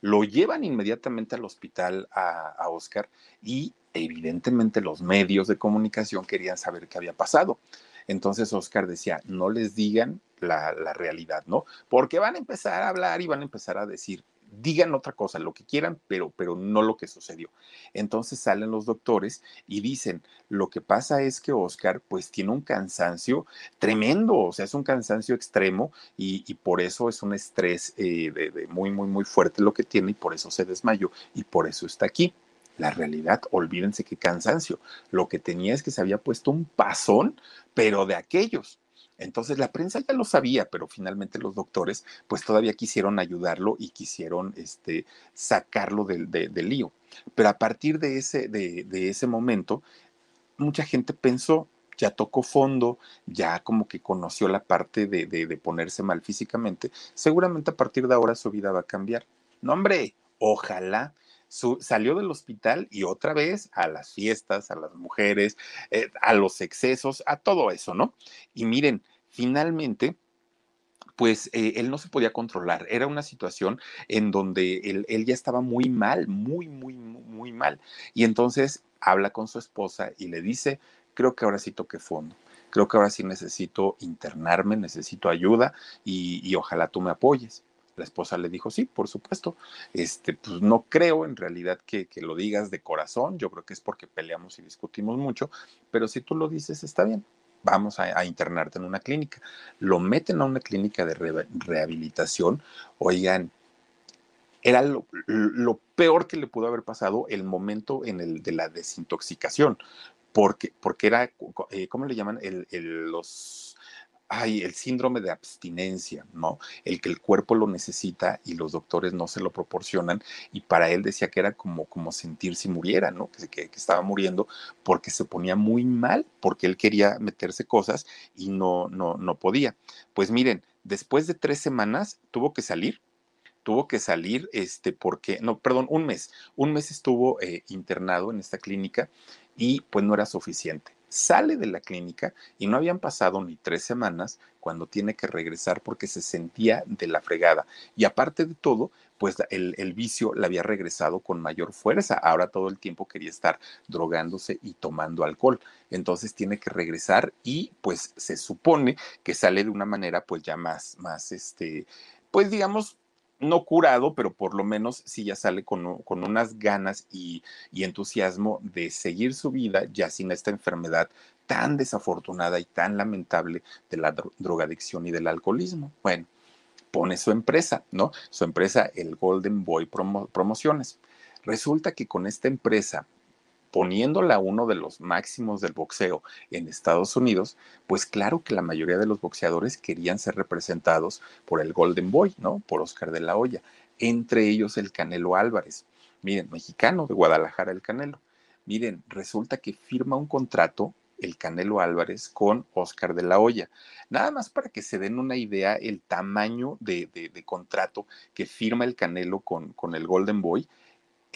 lo llevan inmediatamente al hospital a, Oscar y evidentemente los medios de comunicación querían saber qué había pasado. Entonces Oscar decía, no les digan la, la, realidad, ¿no? Porque van a empezar a hablar y van a empezar a decir, digan otra cosa, lo que quieran, pero, pero no lo que sucedió. Entonces salen los doctores y dicen, lo que pasa es que Oscar pues tiene un cansancio tremendo, o sea, es un cansancio extremo y, y por eso es un estrés eh, de, muy, muy, muy fuerte lo que tiene y por eso se desmayó y por eso está aquí. La realidad, olvídense qué cansancio. Lo que tenía es que se había puesto un pasón, pero de aquellos. Entonces la prensa ya lo sabía, pero finalmente los doctores pues todavía quisieron ayudarlo y quisieron este, sacarlo del, de, del lío. Pero a partir de ese, de, de ese momento, mucha gente pensó, ya tocó fondo, ya como que conoció la parte de, de, de, ponerse mal físicamente, seguramente a partir de ahora su vida va a cambiar. No, hombre, ojalá. Salió del hospital y otra vez a las fiestas, a las mujeres, eh, a los excesos, a todo eso, ¿no? Y miren, finalmente, pues eh, él no se podía controlar. Era una situación en donde él, él ya estaba muy mal, muy, muy, muy mal. Y entonces habla con su esposa y le dice, creo que ahora sí toqué fondo. Creo que ahora sí necesito internarme, necesito ayuda y ojalá tú me apoyes. La esposa le dijo, sí, por supuesto. Este, pues no creo en realidad que, que, lo digas de corazón. Yo creo que es porque peleamos y discutimos mucho, pero si tú lo dices, está bien. Vamos a, internarte en una clínica. Lo meten a una clínica de re, rehabilitación. Oigan, era lo, lo, peor que le pudo haber pasado el momento en el de la desintoxicación, porque, porque era, eh, ¿cómo le llaman? El, el, los ay, el síndrome de abstinencia, ¿no? El que el cuerpo lo necesita y los doctores no se lo proporcionan y para él decía que era como, como sentir si muriera, ¿no? Que, que, estaba muriendo porque se ponía muy mal, porque él quería meterse cosas y no, no, no podía. Pues miren, después de tres semanas tuvo que salir tuvo que salir, este, porque, no, perdón, un mes, un mes estuvo eh, internado en esta clínica y pues no era suficiente sale de la clínica y no habían pasado ni tres semanas cuando tiene que regresar porque se sentía de la fregada. Y aparte de todo, pues el, vicio le había regresado con mayor fuerza. Ahora todo el tiempo quería estar drogándose y tomando alcohol. Entonces tiene que regresar y pues se supone que sale de una manera pues ya más, más, este, pues digamos, no curado, pero por lo menos sí ya sale con, con unas ganas y, y, entusiasmo de seguir su vida ya sin esta enfermedad tan desafortunada y tan lamentable de la dro drogadicción y del alcoholismo. Bueno, pone su empresa, ¿no? Su empresa, el Golden Boy Promo Promociones. Resulta que con esta empresa poniéndola uno de los máximos del boxeo en Estados Unidos, pues claro que la mayoría de los boxeadores querían ser representados por el Golden Boy, ¿no? Por Oscar de la Hoya, entre ellos el Canelo Álvarez. Miren, mexicano de Guadalajara el Canelo. Miren, resulta que firma un contrato el Canelo Álvarez con Oscar de la Hoya. Nada más para que se den una idea el tamaño de contrato que firma el Canelo con, con el Golden Boy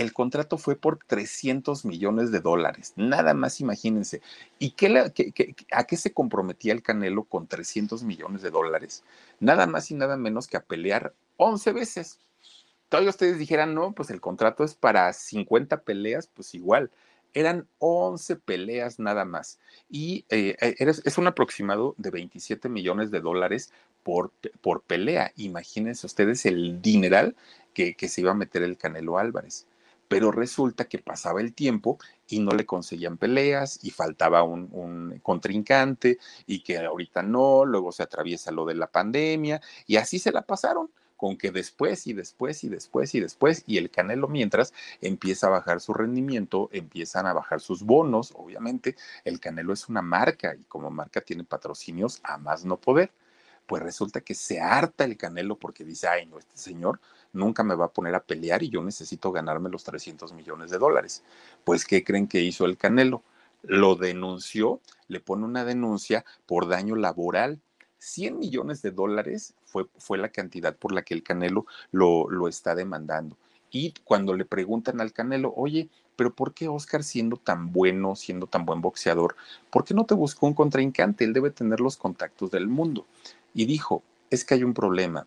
el contrato fue por 300 millones de dólares, nada más imagínense. ¿Y qué, a qué se comprometía el Canelo con 300 millones de dólares? Nada más y nada menos que a pelear 11 veces. Todavía ustedes dijeran, no, pues el contrato es para 50 peleas, pues igual. Eran 11 peleas nada más. Y eh, es un aproximado de 27 millones de dólares por, por pelea. Imagínense ustedes el dineral que se iba a meter el Canelo Álvarez pero resulta que pasaba el tiempo y no le conseguían peleas y faltaba un, contrincante y que ahorita no, luego se atraviesa lo de la pandemia y así se la pasaron con que después y después y después y después y el Canelo mientras empieza a bajar su rendimiento, empiezan a bajar sus bonos, obviamente el Canelo es una marca y como marca tiene patrocinios a más no poder. Pues resulta que se harta el Canelo porque dice, ay, no, este señor nunca me va a poner a pelear y yo necesito ganarme los 300 millones de dólares. Pues, ¿qué creen que hizo el Canelo? Lo denunció, le pone una denuncia por daño laboral. 100 millones de dólares fue, fue la cantidad por la que el Canelo lo, lo está demandando. Y cuando le preguntan al Canelo, oye, pero ¿por qué Oscar siendo tan bueno, siendo tan buen boxeador, por qué no te buscó un contrincante? Él debe tener los contactos del mundo. Y dijo, es que hay un problema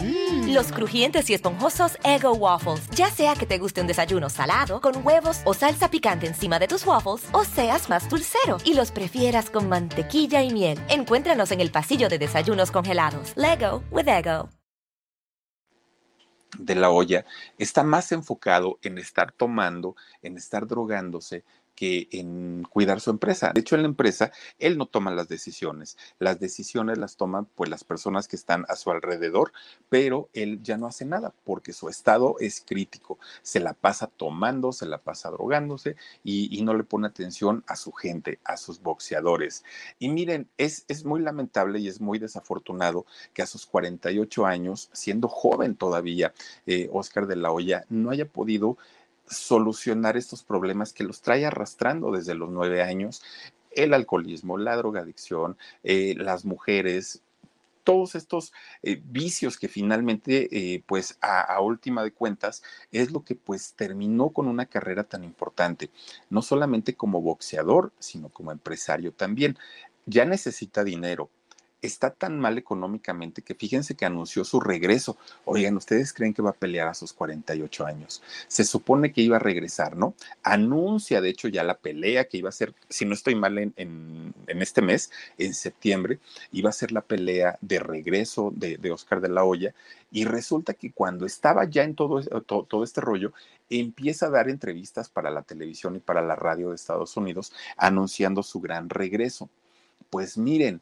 Mm. Los crujientes y esponjosos Ego Waffles. Ya sea que te guste un desayuno salado, con huevos o salsa picante encima de tus waffles, o seas más dulcero y los prefieras con mantequilla y miel. Encuéntranos en el pasillo de desayunos congelados. Lego with Ego. De la olla está más enfocado en estar tomando, en estar drogándose, que en cuidar su empresa. De hecho, en la empresa, él no toma las decisiones. Las decisiones las toman pues las personas que están a su alrededor, pero él ya no hace nada porque su estado es crítico. Se la pasa tomando, se la pasa drogándose y, no le pone atención a su gente, a sus boxeadores. Y miren, es, es muy lamentable y es muy desafortunado que a sus 48 años, siendo joven todavía, eh, Oscar de la Hoya no haya podido solucionar estos problemas que los trae arrastrando desde los nueve años, el alcoholismo, la drogadicción, eh, las mujeres, todos estos eh, vicios que finalmente, eh, pues a, a, última de cuentas, es lo que pues terminó con una carrera tan importante, no solamente como boxeador, sino como empresario también. Ya necesita dinero, está tan mal económicamente que fíjense que anunció su regreso. Oigan, ¿ustedes creen que va a pelear a sus 48 años? Se supone que iba a regresar, ¿no? Anuncia, de hecho, ya la pelea que iba a ser, si no estoy mal, en, este mes, en septiembre, iba a ser la pelea de regreso de, Oscar de la Hoya. Y resulta que cuando estaba ya en todo, todo este rollo, empieza a dar entrevistas para la televisión y para la radio de Estados Unidos, anunciando su gran regreso. Pues miren,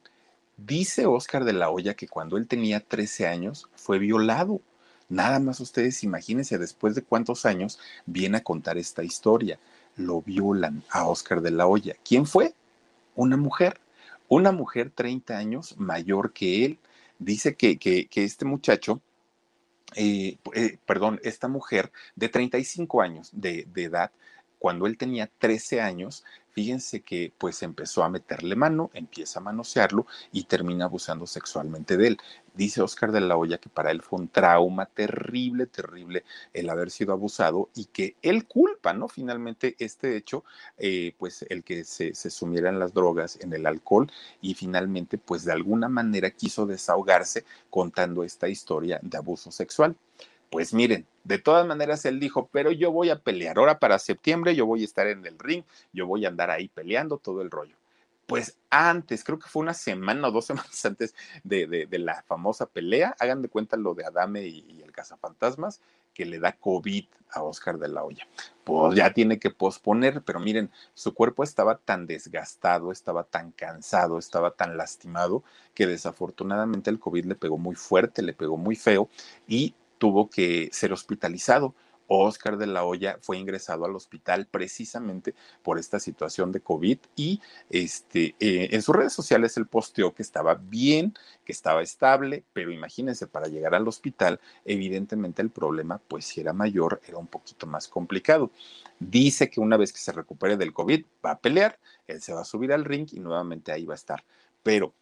Dice Oscar de la Hoya que cuando él tenía 13 años fue violado. Nada más ustedes imagínense después de cuántos años viene a contar esta historia. Lo violan a Oscar de la Hoya. ¿Quién fue? Una mujer. Una mujer 30 años mayor que él. Dice que, que, que este muchacho, eh, eh, perdón, esta mujer de 35 años de, de edad, cuando él tenía 13 años, fíjense que pues empezó a meterle mano, empieza a manosearlo y termina abusando sexualmente de él. Dice Oscar de la Hoya que para él fue un trauma terrible, terrible el haber sido abusado y que él culpa, ¿no? Finalmente este hecho, eh, pues el que se, se sumiera en las drogas, en el alcohol y finalmente pues de alguna manera quiso desahogarse contando esta historia de abuso sexual. Pues miren, de todas maneras él dijo, pero yo voy a pelear. Ahora para septiembre yo voy a estar en el ring, yo voy a andar ahí peleando todo el rollo. Pues antes, creo que fue una semana o dos semanas antes de, la famosa pelea, hagan de cuenta lo de Adame y, y el cazafantasmas, que le da COVID a Oscar de la Hoya. Pues ya tiene que posponer, pero miren, su cuerpo estaba tan desgastado, estaba tan cansado, estaba tan lastimado, que desafortunadamente el COVID le pegó muy fuerte, le pegó muy feo y tuvo que ser hospitalizado. Oscar de la Hoya fue ingresado al hospital precisamente por esta situación de COVID y este, eh, en sus redes sociales él posteó que estaba bien, que estaba estable, pero imagínense, para llegar al hospital, evidentemente el problema, pues si era mayor, era un poquito más complicado. Dice que una vez que se recupere del COVID, va a pelear, él se va a subir al ring y nuevamente ahí va a estar. Pero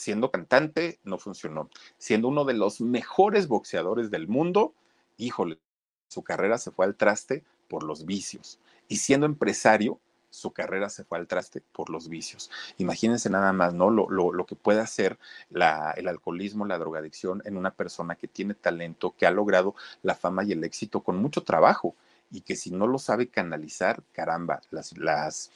siendo cantante, no funcionó. Siendo uno de los mejores boxeadores del mundo, híjole, su carrera se fue al traste por los vicios. Y siendo empresario, su carrera se fue al traste por los vicios. Imagínense nada más, ¿no? Lo, lo, lo que puede hacer la, el alcoholismo, la drogadicción en una persona que tiene talento, que ha logrado la fama y el éxito con mucho trabajo y que si no lo sabe canalizar, caramba, las, las,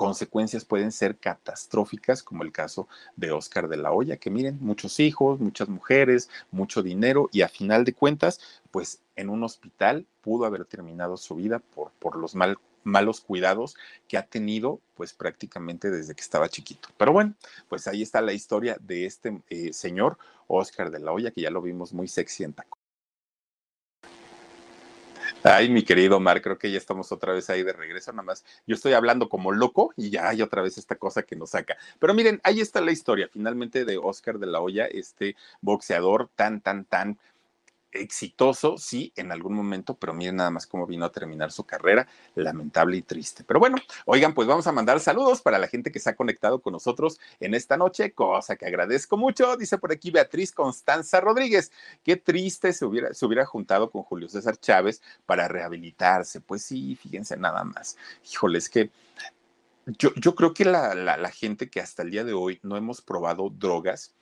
consecuencias pueden ser catastróficas, como el caso de Oscar de la Hoya, que miren, muchos hijos, muchas mujeres, mucho dinero y a final de cuentas, pues en un hospital pudo haber terminado su vida por, los mal, malos cuidados que ha tenido pues prácticamente desde que estaba chiquito. Pero bueno, pues ahí está la historia de este eh, señor Oscar de la Hoya, que ya lo vimos muy sexy en taco. Ay, mi querido Omar, creo que ya estamos otra vez ahí de regreso, nada más. Yo estoy hablando como loco y ya hay otra vez esta cosa que nos saca. Pero miren, ahí está la historia finalmente de Oscar de la Hoya, este boxeador tan, tan, tan exitoso, sí, en algún momento, pero miren nada más cómo vino a terminar su carrera, lamentable y triste. Pero bueno, oigan, pues vamos a mandar saludos para la gente que se ha conectado con nosotros en esta noche, cosa que agradezco mucho. Dice por aquí Beatriz Constanza Rodríguez, qué triste se hubiera, se hubiera juntado con Julio César Chávez para rehabilitarse. Pues sí, fíjense nada más. Híjole, es que yo, yo creo que la, la, la gente que hasta el día de hoy no hemos probado drogas,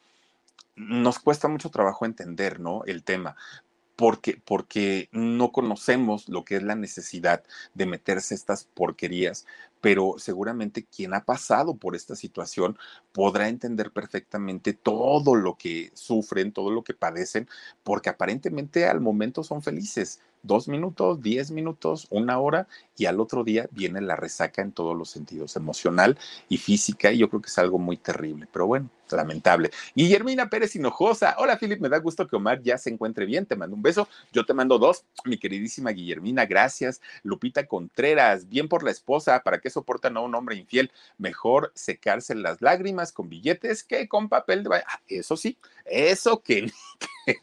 nos cuesta mucho trabajo entender, ¿no? El tema. Porque, porque no conocemos lo que es la necesidad de meterse estas porquerías, pero seguramente quien ha pasado por esta situación podrá entender perfectamente todo lo que sufren, todo lo que padecen, porque aparentemente al momento son felices. Dos minutos, diez minutos, una hora, y al otro día viene la resaca en todos los sentidos, emocional y física, y yo creo que es algo muy terrible, pero bueno, lamentable. Guillermina Pérez Hinojosa, hola Philip, me da gusto que Omar ya se encuentre bien, te mando un beso, yo te mando dos, mi queridísima Guillermina, gracias. Lupita Contreras, bien por la esposa, ¿para qué soportan a un hombre infiel? Mejor secarse las lágrimas con billetes que con papel de... Ah, eso sí, eso que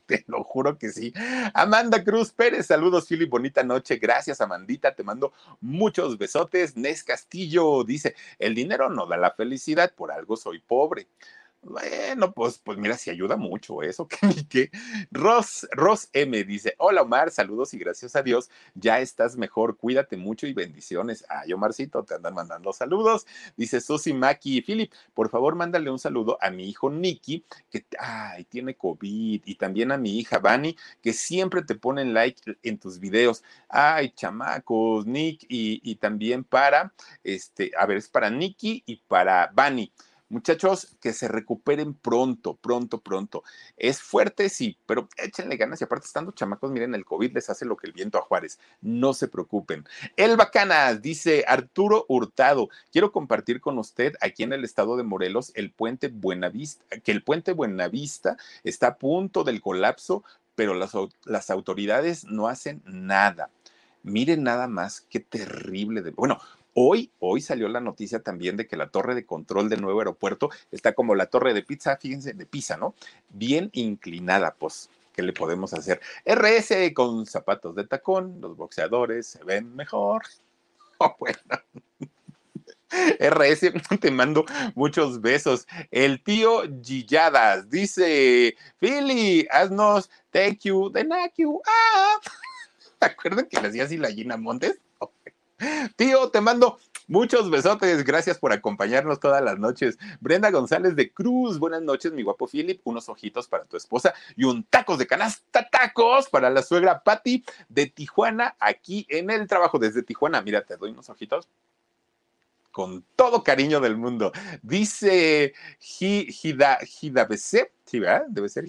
te lo juro que sí. Amanda Cruz Pérez, saludos, Philip, bonita noche. Gracias, Amandita, te mando muchos besotes. Nes Castillo dice: el dinero no da la felicidad, por algo soy pobre. Bueno, pues, pues mira, si ayuda mucho eso, que ni qué. Ross, Ross M dice: Hola Omar, saludos y gracias a Dios, ya estás mejor, cuídate mucho y bendiciones. Ay, Omarcito, te andan mandando saludos. Dice Susi, Maki y Philip, por favor, mándale un saludo a mi hijo Nicky, que ay, tiene COVID, y también a mi hija Vani, que siempre te ponen like en tus videos. Ay, chamacos, Nick, y, y también para, este, a ver, es para Nicky y para Vani. Muchachos, que se recuperen pronto, pronto, pronto. Es fuerte, sí, pero échenle ganas y aparte estando chamacos, miren, el COVID les hace lo que el viento a Juárez. No se preocupen. El Bacanas, dice Arturo Hurtado, quiero compartir con usted aquí en el estado de Morelos el puente Buenavista, que el puente Buenavista está a punto del colapso, pero las, las autoridades no hacen nada. Miren nada más qué terrible. De, bueno, Hoy, hoy salió la noticia también de que la torre de control del nuevo aeropuerto está como la torre de pizza, fíjense, de pizza, ¿no? Bien inclinada, pues, ¿qué le podemos hacer? RS con zapatos de tacón, los boxeadores se ven mejor. Oh, bueno. RS, te mando muchos besos. El tío Gilladas dice, Philly, haznos thank you, de you. Ah. ¿te acuerdan que le hacía así la Gina Montes? Tío, te mando muchos besotes. Gracias por acompañarnos todas las noches. Brenda González de Cruz, buenas noches, mi guapo Philip. Unos ojitos para tu esposa y un tacos de canasta, tacos para la suegra Patti de Tijuana, aquí en el trabajo desde Tijuana. Mira, te doy unos ojitos con todo cariño del mundo. Dice Gilda BC, sí, ¿verdad? Debe ser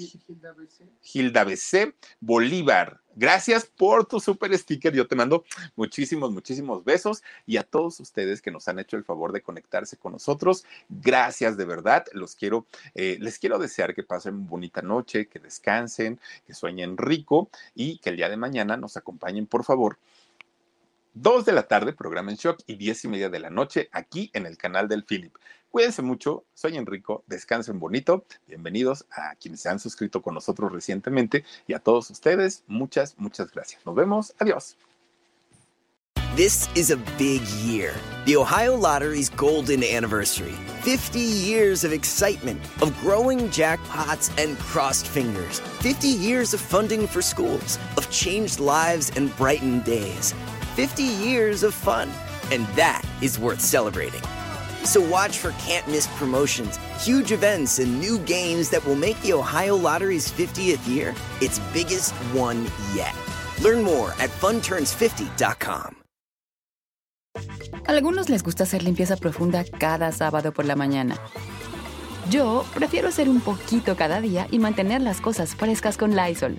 Gilda BC Bolívar. Gracias por tu super sticker. Yo te mando muchísimos, muchísimos besos y a todos ustedes que nos han hecho el favor de conectarse con nosotros. Gracias de verdad. Los quiero, eh, les quiero desear que pasen bonita noche, que descansen, que sueñen rico y que el día de mañana nos acompañen, por favor 2 de la tarde, programa en shock, y 10 y media de la noche aquí en el canal del Philip. Cuídense mucho, soy Enrico, descansen bonito, bienvenidos a quienes se han suscrito con nosotros recientemente y a todos ustedes, muchas, muchas gracias. Nos vemos, adiós. This is a big year. The Ohio Lottery's golden anniversary. 50 years of excitement, of growing jackpots and crossed fingers. 50 years of funding for schools, of changed lives and brightened days. 50 years of fun, and that is worth celebrating. So watch for can't miss promotions, huge events, and new games that will make the Ohio Lottery's 50th year its biggest one yet. Learn more at funturns50.com. Algunos les gusta hacer limpieza profunda cada sábado por la mañana. Yo prefiero hacer un poquito cada día y mantener las cosas frescas con Lysol.